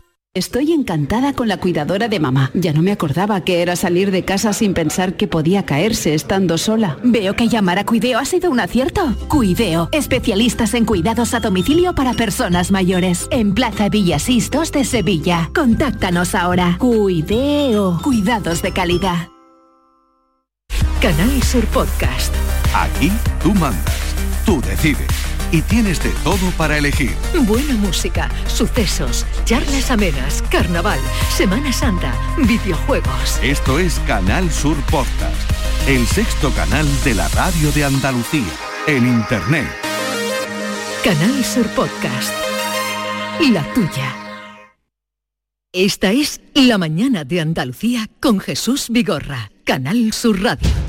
Estoy encantada con la cuidadora de mamá. Ya no me acordaba que era salir de casa sin pensar que podía caerse estando sola. Veo que llamar a Cuideo ha sido un acierto. Cuideo, especialistas en cuidados a domicilio para personas mayores. En Plaza Villasistos de Sevilla. Contáctanos ahora. Cuideo, cuidados de calidad. Canal Sur Podcast. Aquí tú mandas, tú decides y tienes de todo para elegir. Buena música, sucesos, charlas amenas, carnaval, Semana Santa, videojuegos. Esto es Canal Sur Podcast, el sexto canal de la radio de Andalucía, en Internet. Canal Sur Podcast. La tuya. Esta es La mañana de Andalucía con Jesús Vigorra, Canal Sur Radio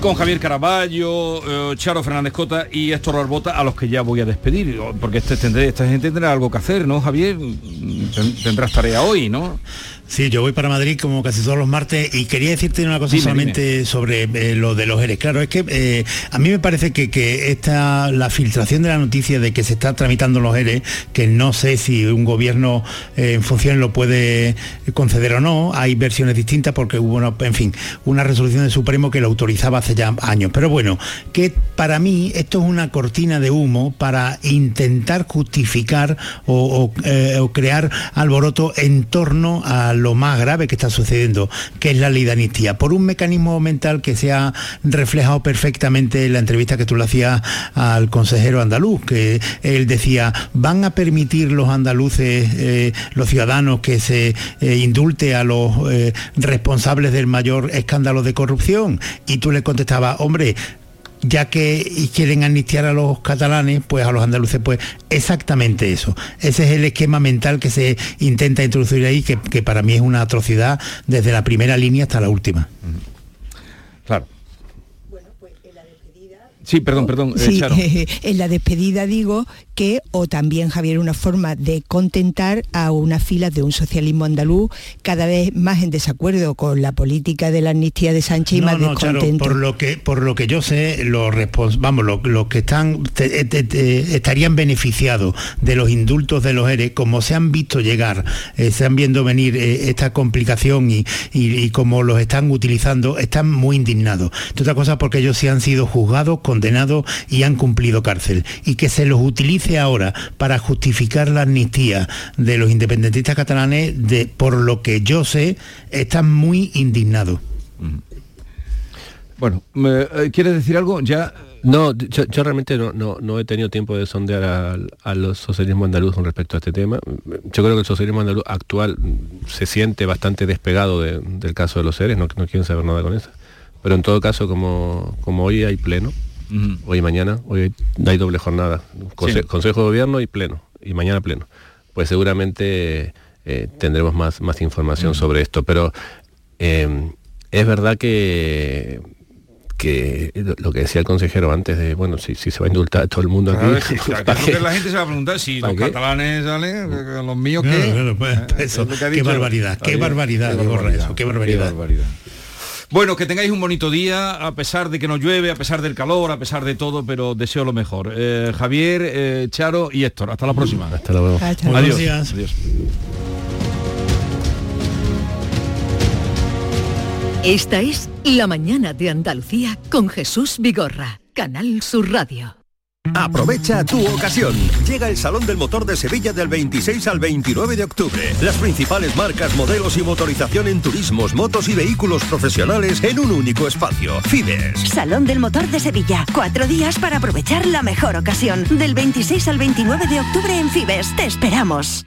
con Javier Caraballo, eh, Charo Fernández Cota y Héctor Arbota, a los que ya voy a despedir, porque este, esta gente tendrá algo que hacer, ¿no, Javier? Tendrás tarea hoy, ¿no? Sí, yo voy para Madrid como casi todos los martes y quería decirte una cosa solamente sobre eh, lo de los ERES. Claro, es que eh, a mí me parece que, que esta, la filtración de la noticia de que se está tramitando los ERES, que no sé si un gobierno eh, en función lo puede conceder o no, hay versiones distintas porque hubo, una, en fin, una resolución del Supremo que lo autorizaba hace ya años. Pero bueno, que para mí esto es una cortina de humo para intentar justificar o, o crear alboroto en torno a lo más grave que está sucediendo, que es la ley de amnistía, por un mecanismo mental que se ha reflejado perfectamente en la entrevista que tú le hacías al consejero andaluz, que él decía, van a permitir los andaluces, eh, los ciudadanos, que se eh, indulte a los eh, responsables del mayor escándalo de corrupción. Y tú le contestabas, hombre, ya que quieren amnistiar a los catalanes, pues a los andaluces, pues exactamente eso. Ese es el esquema mental que se intenta introducir ahí, que, que para mí es una atrocidad desde la primera línea hasta la última. Claro. Sí, perdón, perdón. Eh, en la despedida digo que, o también, Javier, una forma de contentar a unas filas de un socialismo andaluz cada vez más en desacuerdo con la política de la amnistía de Sánchez y más no, por lo que por lo que yo sé, los vamos, los, que están estarían beneficiados de los indultos de los ERE, como se han visto llegar, eh, se han viendo venir eh, esta complicación y, y, como los están utilizando, están muy indignados. otra cosa porque ellos sí han sido juzgados con condenados y han cumplido cárcel. Y que se los utilice ahora para justificar la amnistía de los independentistas catalanes, de, por lo que yo sé, están muy indignados. Bueno, ¿quieres decir algo? Ya No, yo, yo realmente no, no, no, he tenido tiempo de sondear al a los socialismo andaluz con respecto a este tema. Yo creo que el socialismo andaluz actual se siente bastante despegado de, del caso de los seres, no, no quieren saber nada con eso. Pero en todo caso, como, como hoy hay pleno, uh -huh. hoy y mañana, hoy hay doble jornada, Conse sí. Consejo de Gobierno y pleno, y mañana pleno, pues seguramente eh, tendremos más, más información uh -huh. sobre esto. Pero eh, es verdad que que lo que decía el consejero antes de, bueno, si, si se va a indultar a todo el mundo aquí. Sí, que la gente se va a preguntar si los qué? catalanes salen, los míos qué. Pues, eso, que qué barbaridad, qué barbaridad, qué barbaridad, eso, qué barbaridad. Qué barbaridad. Bueno, que tengáis un bonito día, a pesar de que no llueve, a pesar del calor, a pesar de todo, pero deseo lo mejor. Eh, Javier, eh, Charo y Héctor, hasta la próxima. Hasta luego. Adiós. Adiós. Esta es La Mañana de Andalucía con Jesús Vigorra, Canal Sur Radio. Aprovecha tu ocasión. Llega el Salón del Motor de Sevilla del 26 al 29 de octubre. Las principales marcas, modelos y motorización en turismos, motos y vehículos profesionales en un único espacio. Fibes. Salón del Motor de Sevilla. Cuatro días para aprovechar la mejor ocasión. Del 26 al 29 de octubre en Fibes. Te esperamos.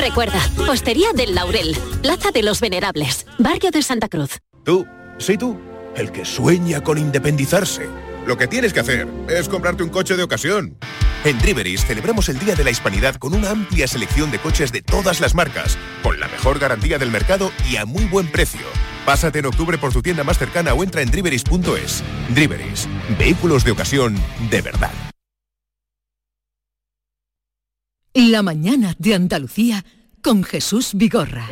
Recuerda, Hostería del Laurel, Plaza de los Venerables, Barrio de Santa Cruz. Tú, sí tú, el que sueña con independizarse. Lo que tienes que hacer es comprarte un coche de ocasión. En Driveris celebramos el Día de la Hispanidad con una amplia selección de coches de todas las marcas, con la mejor garantía del mercado y a muy buen precio. Pásate en octubre por tu tienda más cercana o entra en driveris.es. Driveris, vehículos de ocasión de verdad. La mañana de Andalucía con Jesús Vigorra.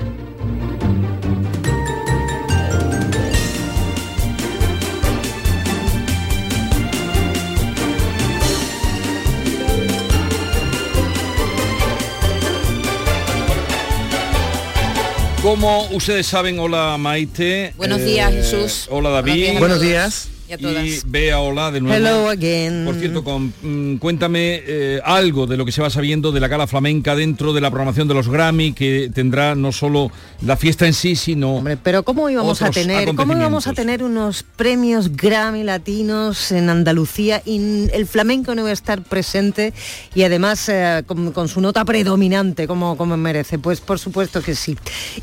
Como ustedes saben, hola Maite. Buenos días, eh, Jesús. Hola David. Buenos días. Y, y Bea, hola de nuevo. Hello again. Por cierto, con, mm, cuéntame eh, algo de lo que se va sabiendo de la gala flamenca dentro de la programación de los Grammy, que tendrá no solo la fiesta en sí, sino. Hombre, pero ¿cómo íbamos a tener, cómo íbamos a tener unos premios Grammy latinos en Andalucía y el flamenco no iba a estar presente y además eh, con, con, su nota predominante como, como merece? Pues por supuesto que sí.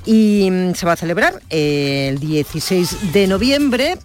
Y mm, se va a celebrar eh, el 16 de noviembre.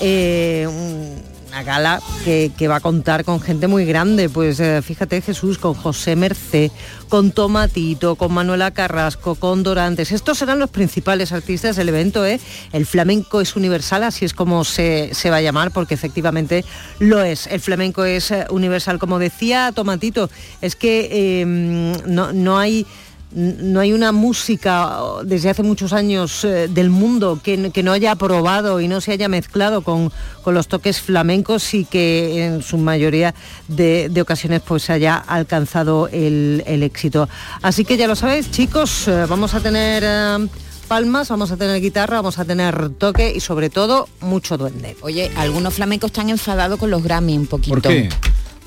Eh, una gala que, va a contar con gente muy grande, pues eh, fíjate Jesús, con José Mercé, con Tomatito, con Manuela Carrasco, con Dorantes. Estos serán los principales artistas del evento, ¿eh? El flamenco es universal, así es como se, se va a llamar, porque efectivamente lo es. El flamenco es eh, universal, como decía Tomatito, es que eh, no, no hay no hay una música desde hace muchos años eh, del mundo que, que, no haya probado y no se haya mezclado con, con los toques flamencos y que en su mayoría de, de ocasiones pues haya alcanzado el, el, éxito. Así que ya lo sabéis, chicos, eh, vamos a tener... Eh, palmas, vamos a tener guitarra, vamos a tener toque y sobre todo mucho duende. Oye, algunos flamencos están enfadados con los Grammy un poquito. ¿Por qué?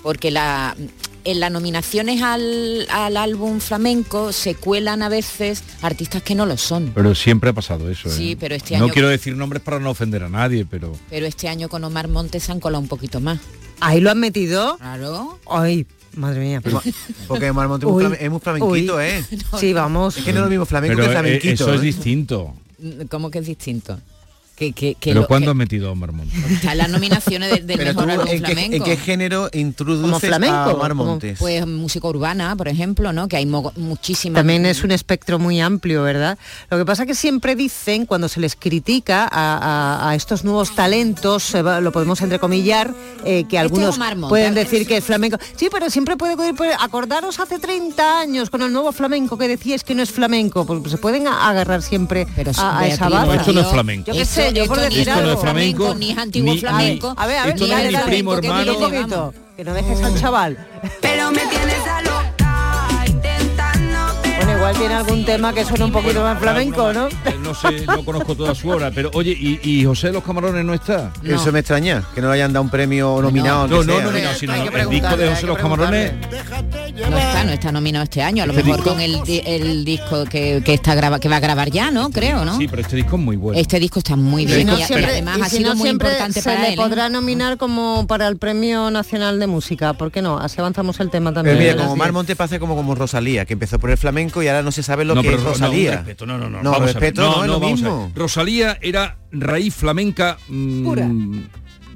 Porque la en las nominaciones al, al, álbum flamenco se cuelan a veces artistas que no lo son. Pero siempre ha pasado eso. Sí, ¿eh? pero este año... No quiero decir nombres para no ofender a nadie, pero... Pero este año con Omar Montes se han colado un poquito más. ¿Ahí lo han metido? Claro. Ay, Madre mía. Porque Marmonte es muy, flame- es muy flamenquito, ¿eh? Sí, vamos. Es que no es lo mismo flamenco Pero que eh, flamenquito. eso es ¿eh? distinto. ¿Cómo que es distinto? Que, que, que Pero lo- ¿cuándo que has metido a Marmont? está en las nominaciones de- del Pero mejor tú, álbum ¿en qué, flamenco. en qué género introduces a Mar Montes? Pues música urbana, por ejemplo, ¿no? Que hay muchísimas. También es un espectro muy amplio, ¿verdad? Lo que pasa que siempre dicen, cuando se les critica a, a- a estos nuevos talentos, eh, va- lo podemos entrecomillar, eh, que algunos Omar Montes. pueden decir que el flamenco... Sí, pero siempre puede... Acordaros hace 30 años con el nuevo flamenco que decíais que no es flamenco, porque se pueden agarrar siempre a, a esa baza. No, esto no es flamenco. Yo qué sé, yo por decir algo. es flamenco, ni es antiguo ni- flamenco. A ver, a ver, Esto no dale, es mi dale, primo que hermano. que no dejes al chaval. Pero me tienes a Bueno, igual tiene algún tema que suena un poquito más flamenco, ¿no? No sé, no conozco toda su obra, pero oye, ¿y, y José de los Camarones no está? Eso me extraña, que no le hayan dado un premio nominado. No, no, nominado, sino el disco de José los Camarones. No está, no está nominado este año. A lo Este mejor disco- con el, di- el disco que, que está graba, que va a grabar ya, ¿no? Creo, ¿no? Sí, pero este disco es muy bueno. Este disco está muy bien. no y- además y ha si sido no muy importante se para le él. ¿eh? podrá nominar como para el Premio Nacional de Música, ¿por qué no? Así avanzamos el tema también. Pero mira, como Mar Montes pasa como como Rosalía, que empezó por el flamenco y ahora no se sabe lo no, que pero es no, Rosalía. respeto, no, no, no. No, vamos a ver. respeto no, es lo vamos a ver. mismo. Rosalía era raíz flamenca mm, Pura.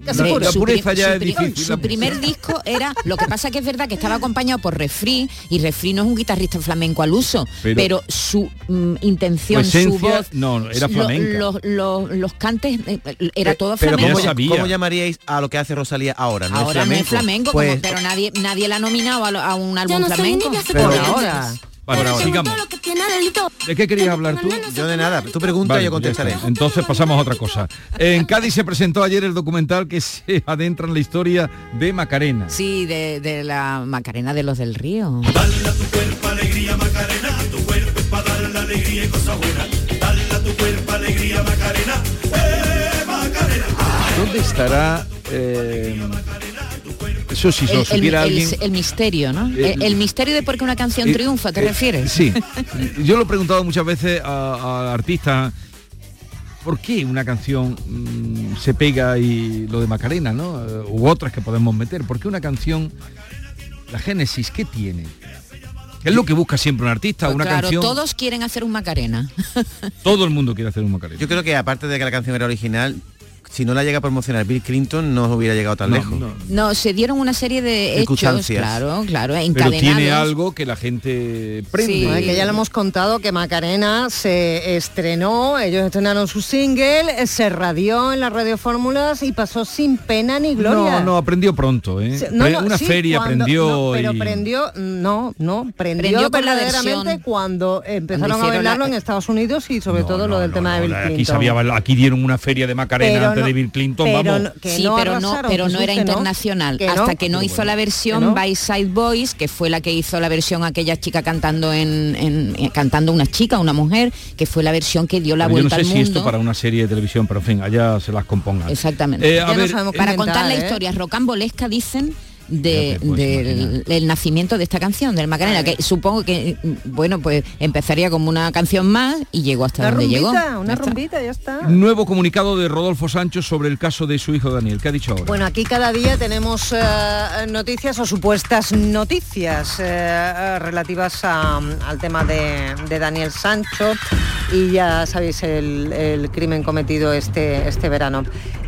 La, Su pureza pri- ya su es difícil. Su primer disco era, lo que pasa que es verdad que estaba acompañado por Refri y Refri no es un guitarrista flamenco al uso, Pero- pero, su mm, intención, Su su esencia, voz, no, no, era lo- flamenca. los, los- cantes eh, era todo Pero flamenco. ¿cómo, cómo llamaríais a lo que hace Rosalía ahora? ¿No Ahora es no flamenco? es flamenco, Pues, como- pero nadie nadie la ha nominado a, lo- a un álbum no flamenco. joven. ahora. Vale, Pero sigamos. ¿De qué querías hablar tú? yo de nada, tú pregunta Vale, y yo contestaré. Entonces pasamos a otra cosa. En Cádiz se presentó ayer el documental que se adentra en la historia de Macarena. Sí, de, de la Macarena de los del Río. alegría Macarena, tu cuerpo es para dar la alegría y cosas buenas. Dale a tu cuerpo alegría Macarena, eh Macarena. ¿Dónde estará? eh, eso sí, si El, lo el- supiera el- alguien. el misterio, ¿no? Eh, el, el misterio de por qué una canción Eh, triunfa, ¿te eh, refieres? Sí. Yo lo he preguntado muchas veces a, a artistas. ¿Por qué una canción mm, se pega y lo de Macarena, ¿no? U otras que podemos meter? ¿Por qué una canción, la génesis, qué tiene? ¿Qué es lo que busca siempre un artista? Pues una claro, canción. todos quieren hacer un Macarena. Todo el mundo quiere hacer un Macarena. Yo creo que aparte de que la canción era original, si no la llega a promocionar Bill Clinton, no hubiera llegado tan No, lejos. no. No, se dieron una serie de hechos, claro, claro, Pero encadenados. tiene algo que la gente prende. Que ya le hemos contado que Macarena se estrenó, ellos estrenaron su single, se radió en las radiofórmulas y pasó sin pena ni gloria. No, no, aprendió pronto, ¿eh? No, una sí, feria cuando- aprendió no, pero y- prendió no no prendió, Prendió con la verdaderamente cuando empezaron a bailarlo la- en Estados Unidos y sobre todo lo del tema de Bill Aquí, Clinton sabía bailar- aquí dieron una feria de Macarena Pero no- de Bill Clinton, pero vamos. no- que sí, no pero no, pero no era internacional. que no. hasta que no hizo la versión by Side Boys, que fue la que hizo la versión aquella chica cantando en, en- eh, cantando una chica, una mujer, que fue la versión que dio la Pero yo no vuelta sé al si mundo. esto para una serie de televisión, pero en fin, allá se las compongan. Exactamente. Eh, a ver, para eh, contar la ¿eh? historia rocambolesca dicen de, del el nacimiento de esta canción del Macarena que supongo que bueno pues empezaría como una canción más y llegó hasta una donde llegó una Ya está. rumbita ya está Nuevo comunicado de Rodolfo Sánchez sobre el caso de su hijo Daniel. ¿Qué ha dicho ahora? Bueno, aquí cada día tenemos eh, noticias o supuestas noticias eh, eh, relativas a- al tema de, de Daniel Sancho y ya sabéis el, el crimen cometido este, este verano.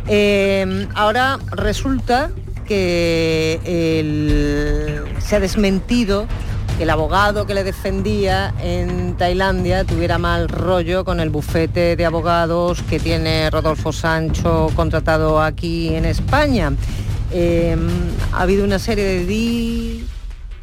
Eh, ahora resulta que el- se ha desmentido que el abogado que le defendía en Tailandia tuviera mal rollo con el bufete de abogados que tiene Rodolfo Sancho contratado aquí en España. Eh, ha habido una serie de di,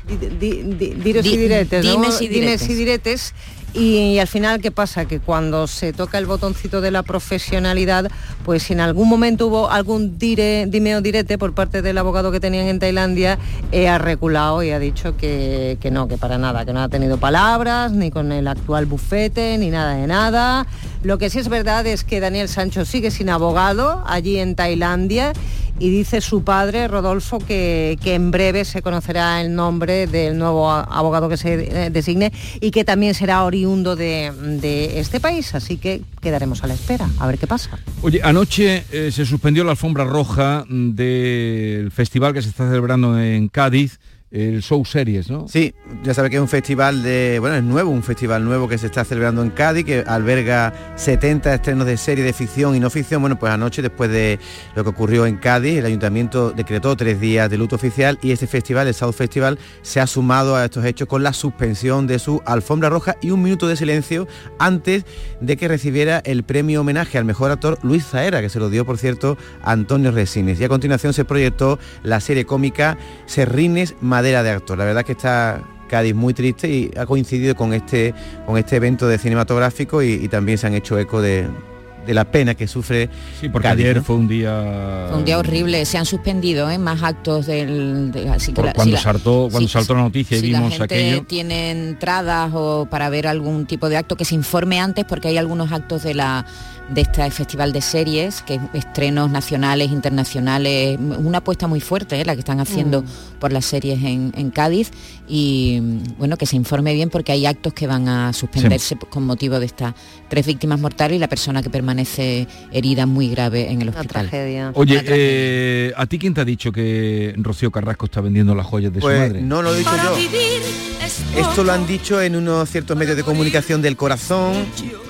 di- di- di- diros y Di- diretes, ¿no? dimes y diretes. y diretes. Y, al final, ¿qué pasa? Que cuando se toca el botoncito de la profesionalidad, pues si en algún momento hubo algún dire, dime direte por parte del abogado que tenían en Tailandia, eh, ha reculado y ha dicho que, que no, que para nada, que no ha tenido palabras, ni con el actual bufete, ni nada de nada. Lo que sí es verdad es que Daniel Sancho sigue sin abogado allí en Tailandia y dice su padre, Rodolfo, que, que en breve se conocerá el nombre del nuevo abogado que se eh, designe y que también será oriundo de, de este país. Así que quedaremos a la espera, a ver qué pasa. Oye, anoche eh, se suspendió la alfombra roja del festival que se está celebrando en Cádiz, el Show Series, ¿no? Sí, ya sabe que es un festival de, bueno, es nuevo, un festival nuevo que se está celebrando en Cádiz, que alberga 70 estrenos de serie de ficción y no ficción. Bueno, pues anoche, después de lo que ocurrió en Cádiz, el ayuntamiento decretó tres días de luto oficial y este festival, el South Festival, se ha sumado a estos hechos con la suspensión de su alfombra roja y un minuto de silencio antes de que recibiera el premio homenaje al mejor actor Luis Zaera, que se lo dio, por cierto, a Antonio Resines. Y a continuación se proyectó la serie cómica Serrines Madera de Actor. La verdad que está Cádiz muy triste y ha coincidido con este, con este evento de cinematográfico y, y también se han hecho eco de, de la pena que sufre Sí, porque Cádiz, ayer ¿no? fue un día... Fue un día horrible, se han suspendido ¿eh? más actos del... de- así que Por la- cuando si la- saltó, cuando si- saltó la noticia y si la vimos gente aquello. tiene entradas o para ver algún tipo de acto que se informe antes porque hay algunos actos de la de este festival de series que es estrenos nacionales internacionales una apuesta muy fuerte ¿eh? la que están haciendo Mm. por las series en, en Cádiz y bueno que se informe bien porque hay actos que van a suspenderse con motivo de estas tres víctimas mortales y la persona que permanece herida muy grave en el Una hospital tragedia. Oye, eh, ¿a ti quién te ha dicho que Rocío Carrasco está vendiendo las joyas de su Pues madre? no lo he dicho yo. Esto lo han dicho en unos ciertos medios de comunicación del corazón.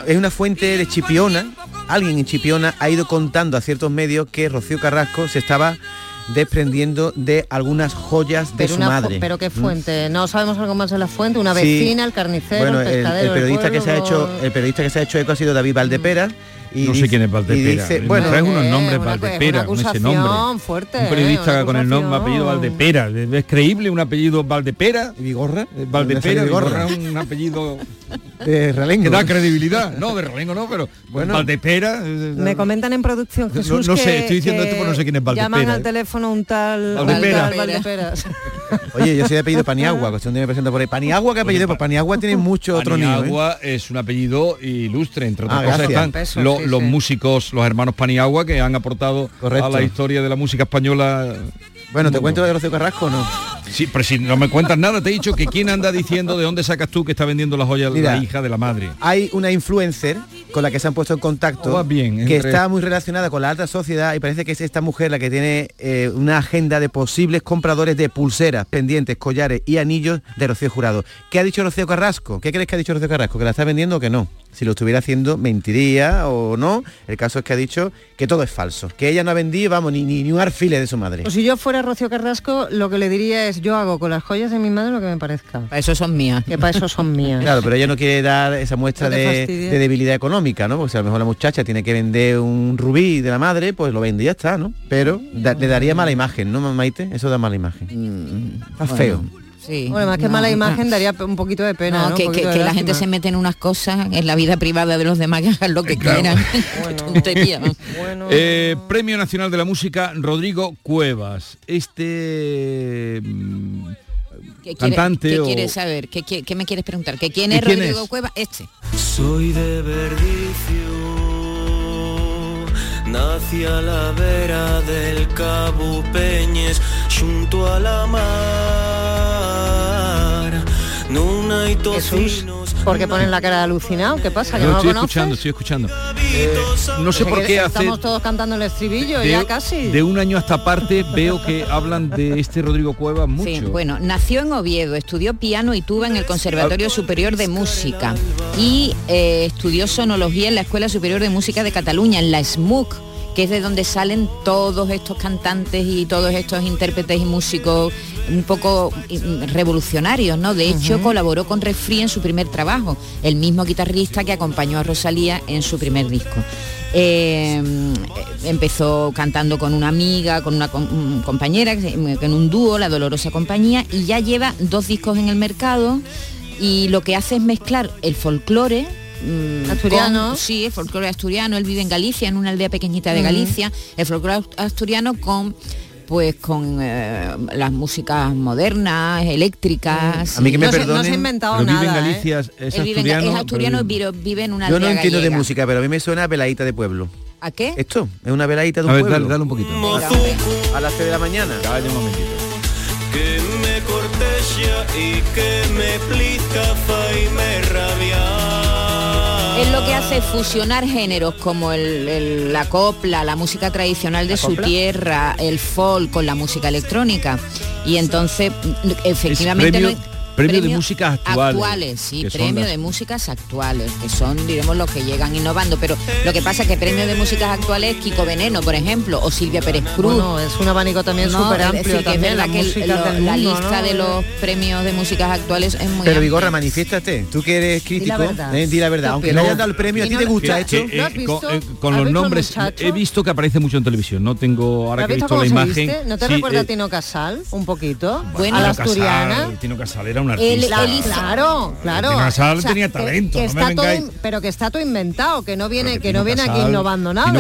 Es una fuente de Chipiona. Alguien en Chipiona ha ido contando a ciertos medios que Rocío Carrasco se estaba desprendiendo de algunas joyas de su madre. pero qué ¿Mm? fuente, no sabemos algo más de la fuente, una Sí. vecina, el carnicero, Bueno, el el, pescadero. el del periodista que se ha hecho, el periodista que se ha hecho eco ha sido David Valdepera. Y no sé quién es Valdepera. dice, bueno, traes unos eh, nombres Valdepera, con ese nombre. fuerte, un eh, periodista con el nombre apellido Valdepera. ¿Es creíble un apellido Valdepera? ¿Y Vigorra? Valdepera, Vigorra. Un apellido de Ralengo. que da credibilidad. No, de Ralengo no, pero Bueno. Valdepera. eh, Me comentan en producción, No- Jesús, no que- sé, estoy diciendo esto, pero no sé quién es Valdepera, Llaman al eh. teléfono un tal Valdepera. tal Valdeperas. Oye, yo soy de apellido Paniagua, cuestión de me presento por ahí. Paniagua, ¿qué apellido? Pues Paniagua tiene mucho otro nivel. Paniagua es un apellido ilustre, entre otras Ah, cosas sí, los sí. músicos, los hermanos Paniagua que han aportado Correcto. a la historia de la música española. Bueno, ¿te cuento lo de Rocío Carrasco o no? Sí, pero si no me cuentas nada, te he dicho que quién anda diciendo de dónde sacas tú que está vendiendo las joyas Mira. la hija de la madre. Hay una influencer con la que se han puesto en contacto Oh, bien, que está muy relacionada con la alta sociedad y parece que es esta mujer la que tiene eh, una agenda de posibles compradores de pulseras, pendientes, collares y anillos de Rocío Jurado. ¿Qué ha dicho Rocío Carrasco? ¿Qué crees que ha dicho Rocío Carrasco? ¿Que la está vendiendo o que no? Si lo estuviera haciendo, mentiría o no. El caso es que ha dicho que todo es falso, que ella no ha vendido, vamos, ni, ni, ni un arfile de su madre. Pues si yo fuera Rocío Carrasco, lo que le diría es yo hago con las joyas de mi madre lo que me parezca. Para eso son mías. Que para eso son mías. Claro, pero ella no quiere dar esa muestra No de, debilidad económica, ¿no? Porque si a lo mejor la muchacha tiene que vender un rubí de la madre, pues lo vende y ya está, ¿no? Pero da- le daría mala imagen, ¿no, Maite? Eso da mala imagen. Está bueno, feo. Sí, Bueno, más que no, mala no. imagen daría un poquito de pena. No, ¿no? que, Un que- poquito de que la gente se mete en unas cosas en la vida privada de los demás que hagan lo que quieran. Qué tontería. Eh, Premio Nacional de la Música Rodrigo Cuevas. Este mm, ¿Qué, quiere- cantante qué o- quieres saber? ¿Qué, qué- qué me quieres preguntar? ¿Que quién ¿Y es quién Rodrigo es? Cueva? Este. Soy de Verdicio, nací a la vera del Cabo Peñes, junto a la mar. Jesús, ¿por qué ponen la cara de alucinado? ¿Qué pasa? ¿Que No, no, estoy lo escuchando, estoy escuchando. Eh, no sé por qué hace Estamos todos cantando el estribillo de, ya casi. de un año a esta parte veo que hablan de este Rodrigo Cuevas mucho. Sí, bueno, nació en Oviedo, estudió piano y tuba en el Conservatorio Superior de Música y eh, estudió sonología en la Escuela Superior de Música de Cataluña, en la SMUC, que es de donde salen todos estos cantantes y todos estos intérpretes y músicos un poco mm, revolucionarios, ¿no? De hecho, colaboró con Refri en su primer trabajo, el mismo guitarrista que acompañó a Rosalía en su primer disco. Eh, empezó cantando con una amiga, con una mm, compañera, en un dúo, La Dolorosa Compañía, y ya lleva dos discos en el mercado y lo que hace es mezclar el folclore. Mm, Asturiano. con- sí, el folclore asturiano, él vive en Galicia, en una aldea pequeñita de. Galicia, el folclore asturiano con pues con eh, las músicas modernas, eléctricas. A mí que me no, se, no se ha perdonen, inventado pero vive nada. en Galicia, ¿eh? es asturiano. es asturiano, pero- vive en una Yo no entiendo de música, pero a mí me suena a veladita de pueblo. ¿A qué? ¿Esto? ¿Es una veladita de A un ver, pueblo? dale, dale un poquito. A las 3 de la mañana. Un momentito. que me cortesia y que me plica fa y me rabia él lo que hace fusionar géneros como el, la copla, la música tradicional de su tierra, el folk con la música electrónica. Y entonces, efectivamente... No es... Premio, de músicas actuales. actuales sí, premio de músicas actuales, que son, diremos, los que llegan innovando. Pero lo que pasa es que premio de músicas actuales Kiko Veneno, por ejemplo, o Silvia Pérez Cruz. Bueno, es un abanico también súper amplio. también, la, lista de los premios de músicas actuales es muy Pero Vigorra, manifiéstate. Tú que eres crítico, eh, di la verdad. Aunque no hayas dado el premio, ¿a ti te gusta esto? Eh, eh, con, los nombres, he visto que aparece mucho en televisión. No tengo, ahora que he visto la imagen. ¿No te recuerda a Tino Casal? Un poquito. Bueno, a la asturiana. Tino Casal era claro, claro. Casal tenía talento. Pero que está todo inventado, que no viene, que no viene aquí innovando nada.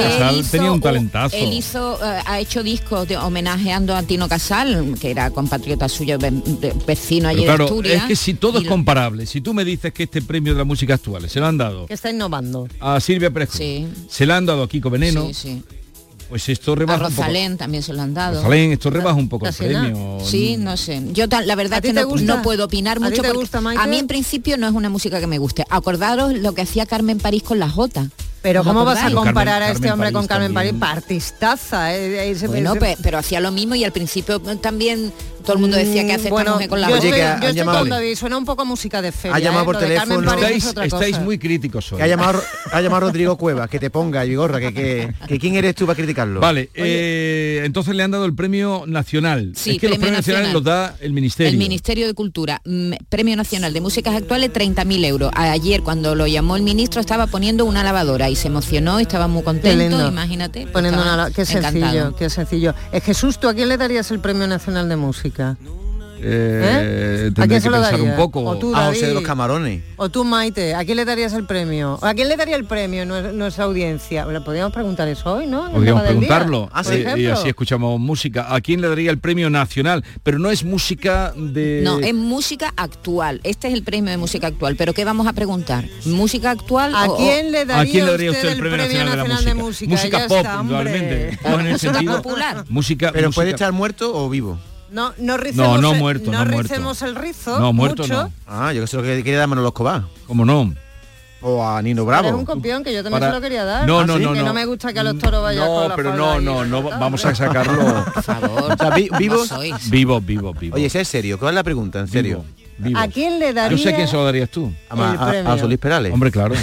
Tenía un talentazo. Él hizo, eh, ha hecho discos de, homenajeando a Tino Casal, que era compatriota suyo, vecino allí claro, de Asturias. Es que si todo es comparable, si tú me dices que este premio de la música actual se lo han dado. Que está innovando. A Silvia Presco. Sí. Se lo han dado a Kiko Veneno. Pues esto rebaja a Rosalén un poco. también se lo han dado. Rosalén, esto rebaja un poco el premio. Sí, no sé. Yo la verdad que no, puedo opinar mucho. ¿A, mí en principio no es una música que me guste. Acordaros lo que hacía Carmen París con la Jota. Pero ¿cómo vas a comparar a este hombre con Carmen también. París? Partistaza. Eh, eh, bueno, pues, pero hacía lo mismo y al principio también todo el mundo decía que mm, hace bueno, con la Oye, que ha, yo estoy suena un poco a música de fe. Ha llamado ¿eh? por teléfono. Estáis, muy críticos hoy. Ha llamado, ha llamado Rodrigo Cuevas, que te ponga, Vigorra, que, que, que, quién eres tú para criticarlo. Vale, eh, entonces le han dado el premio nacional. Sí, es que los da el Ministerio. El Ministerio de Cultura. Mm, premio Nacional de Músicas Actuales, 30.000 euros. Ayer, cuando lo llamó el ministro, estaba poniendo una lavadora y se emocionó y estaba muy contento, imagínate. Pues poniendo una, qué sencillo, qué sencillo. Es Jesús, ¿tú a quién le darías el Premio Nacional de Música? música? Eh, ¿Eh? ¿A quién se lo daría? un poco. O tú, a José de los Camarones. O tú, Maite, ¿a quién le darías el premio? ¿A quién le daría el premio nuestra audiencia? Bueno, podríamos preguntar eso hoy, ¿no? Podríamos preguntarlo. Ah, sí. y, y así escuchamos música. ¿A quién le daría el premio nacional? Pero no es música de... No, es música actual. Este es el premio de música actual. ¿Pero qué vamos a preguntar? ¿Música actual ¿A, o, quién le daría, ¿a quién le daría usted, usted el premio, nacional, nacional, de, la música? de música? música pop, está. No en el sentido popular. Música, Pero música. puede estar muerto o vivo. No, no ricemos, no, no muerto, no, no muerto. el rizo. No, muerto mucho. no. Ah, yo que sé lo que quería dar Manolo Escobar. ¿Cómo no? O a Nino Bravo. Es un copión que yo también Para... se lo quería dar. No, ah, no, ¿sí? no, que no. me gusta que a los toros vayan No, con la pero no, no, no, vamos a sacarlo. Por favor. ¿Vivos? Vivos, vivos, vivos. Vivo. Oye, sea serio, ¿cuál es la pregunta? En serio. Vivo. ¿A quién le daría? Yo sé quién se lo darías tú. A, Solís Perales. Hombre, claro.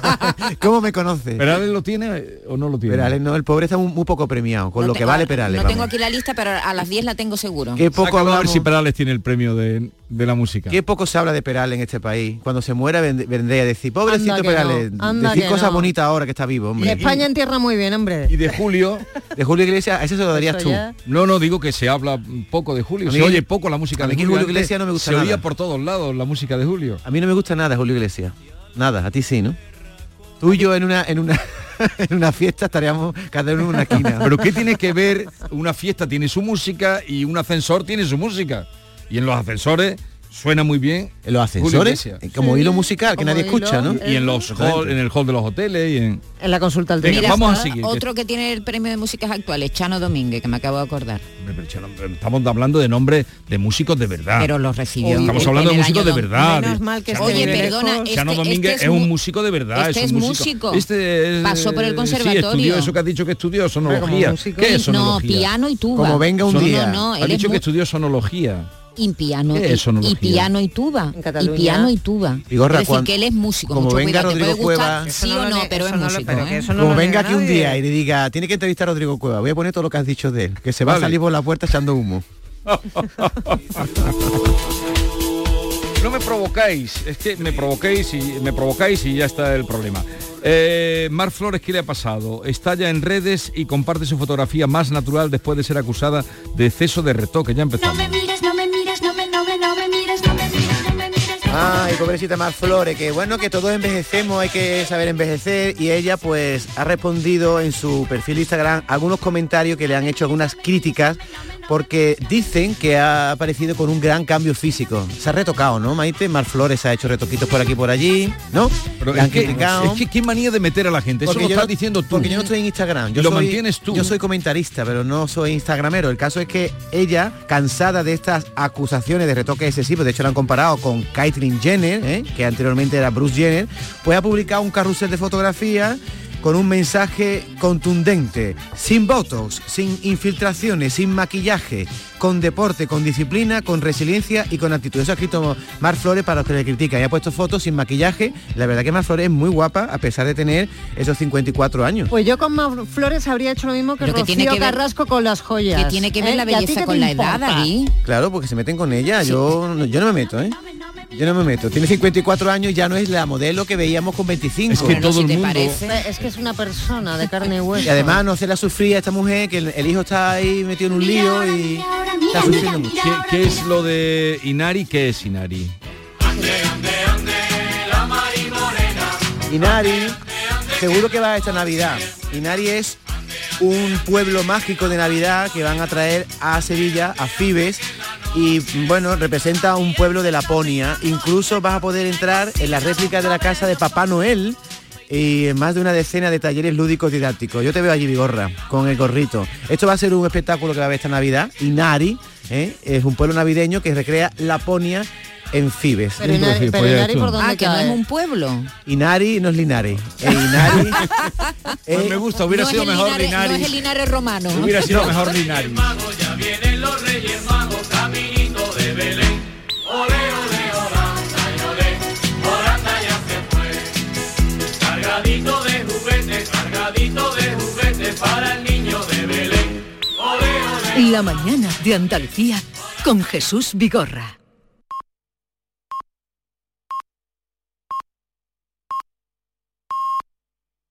¿Cómo me conoce? ¿Perales lo tiene o no lo tiene? Perales no, el pobre está muy, poco premiado, con lo que vale ah, Perales. No tengo aquí la lista, pero a las 10 la tengo seguro. Qué poco a ver si Perales tiene el premio de, de, la música. Qué poco se habla de Perales en este país. Cuando se muera vendré a decir, pobrecito anda Perales, no, decir cosas bonitas ahora que está vivo, hombre. Y España entierra muy bien, hombre. Y de Julio, de Julio Iglesias, a ese se lo darías tú. No, no, digo que se habla poco de Julio, se oye poco la música de Julio. Iglesias no me gusta se todos lados la música de Julio. A mí no me gusta nada Julio Iglesias. Nada, a ti sí, ¿no? Tú y yo en una, en una, en una fiesta estaríamos cada uno en una esquina. Pero ¿qué tiene que ver? Una fiesta tiene su música y un ascensor tiene su música. Y en los ascensores suena muy bien. En los ascensores, eh, como sí. hilo musical, que nadie escucha, ¿no? Y en los hall, en el hall de los hoteles y en, en la consulta del Mira, vamos a seguir. Otro que... tiene el premio de músicas actuales, Chano Domínguez, que me acabo de acordar. Estamos hablando de nombres de músicos de verdad. Pero los recibió. Estamos hablando de músicos de verdad. Chano, oye, perdona, Chano Domínguez este es, un músico de verdad. Este es, músico. Este Pasó por el eh, conservatorio. Eso que has dicho que estudió, sonología. ¿Qué es sonología? No, piano y tuba. Como venga un día. No, ha dicho que estudió sonología y piano y, y, piano y tuba y piano y tuba. Y gorra, es decir, que él es músico como mucho venga cuidado. Rodrigo Cueva sí o no pero es músico ¿eh? como venga aquí un día y le diga tiene que entrevistar a Rodrigo Cueva voy a poner todo lo que has dicho de él que se va a salir por la puerta echando humo. No me provocáis, es que me provoquéis y me provocáis y ya está el problema. Eh, Mar Flores, ¿qué le ha pasado? Estalla en redes y comparte su fotografía más natural después de ser acusada de exceso de retoque. Ya empezó. No me mires, no me mires, no me, no me, no me mires, no me mires, no me mires. Ay, pobrecita Mar Flores, que bueno, que todos envejecemos, hay que saber envejecer y ella pues ha respondido en su perfil de Instagram algunos comentarios que le han hecho algunas críticas porque dicen que ha aparecido con un gran cambio físico. Se ha retocado, ¿no, Maite? Mar Flores ha hecho retoquitos por aquí por allí, ¿no? Pero es, que, es que, qué manía de meter a la gente, porque eso yo no, diciendo. Porque yo estoy en Instagram, yo lo mantienes tú. Yo soy comentarista, pero no soy instagramero. El caso es que ella, cansada de estas acusaciones de retoque excesivo, de hecho la han comparado con Caitlyn Jenner, ¿eh? que anteriormente era Bruce Jenner, pues ha publicado un carrusel de fotografías con un mensaje contundente, sin botox, sin infiltraciones, sin maquillaje, con deporte, con disciplina, con resiliencia y con actitud. Eso ha escrito Mar Flores para los que le critican. Y ha puesto fotos sin maquillaje. La verdad que Mar Flores es muy guapa a pesar de tener esos 54 años. Pues yo con Mar Flores habría hecho lo mismo que Pero que Rocío tiene que ver- Carrasco con las joyas. Que tiene que ver ¿eh? la ¿Y a ti belleza con la edad? David. Claro, porque se meten con ella. Yo, yo no me meto, ¿eh? Yo no me meto. Tiene 54 años y ya no es la modelo que veíamos con 25. Es que todo el mundo... Es que es una persona de carne y hueso. Y además no se la sufría a esta mujer, que el, el hijo está ahí metido en un lío y está sufriendo mucho. ¿Qué, qué es lo de Inari? ¿Qué es Inari? Inari, seguro que va esta Navidad. Inari es un pueblo mágico de Navidad que van a traer a Sevilla, a Fibes, y bueno, representa un pueblo de Laponia. Incluso vas a poder entrar en la réplica de la casa de Papá Noel y más de una decena de talleres lúdicos didácticos. Yo te veo allí, Vigorra, con el gorrito. Esto va a ser un espectáculo que va a haber esta Navidad. Inari ¿eh? es un pueblo navideño que recrea Laponia en Fibes. Pero Inari- pero Inari, ¿por dónde Ah, que no es un pueblo. Inari no es Linares. Eh, Inari Pues me gusta, hubiera No sido mejor Linares- Linari. No es el Linares romano. Hubiera sido mejor Linari. La mañana de Andalucía con Jesús Vigorra.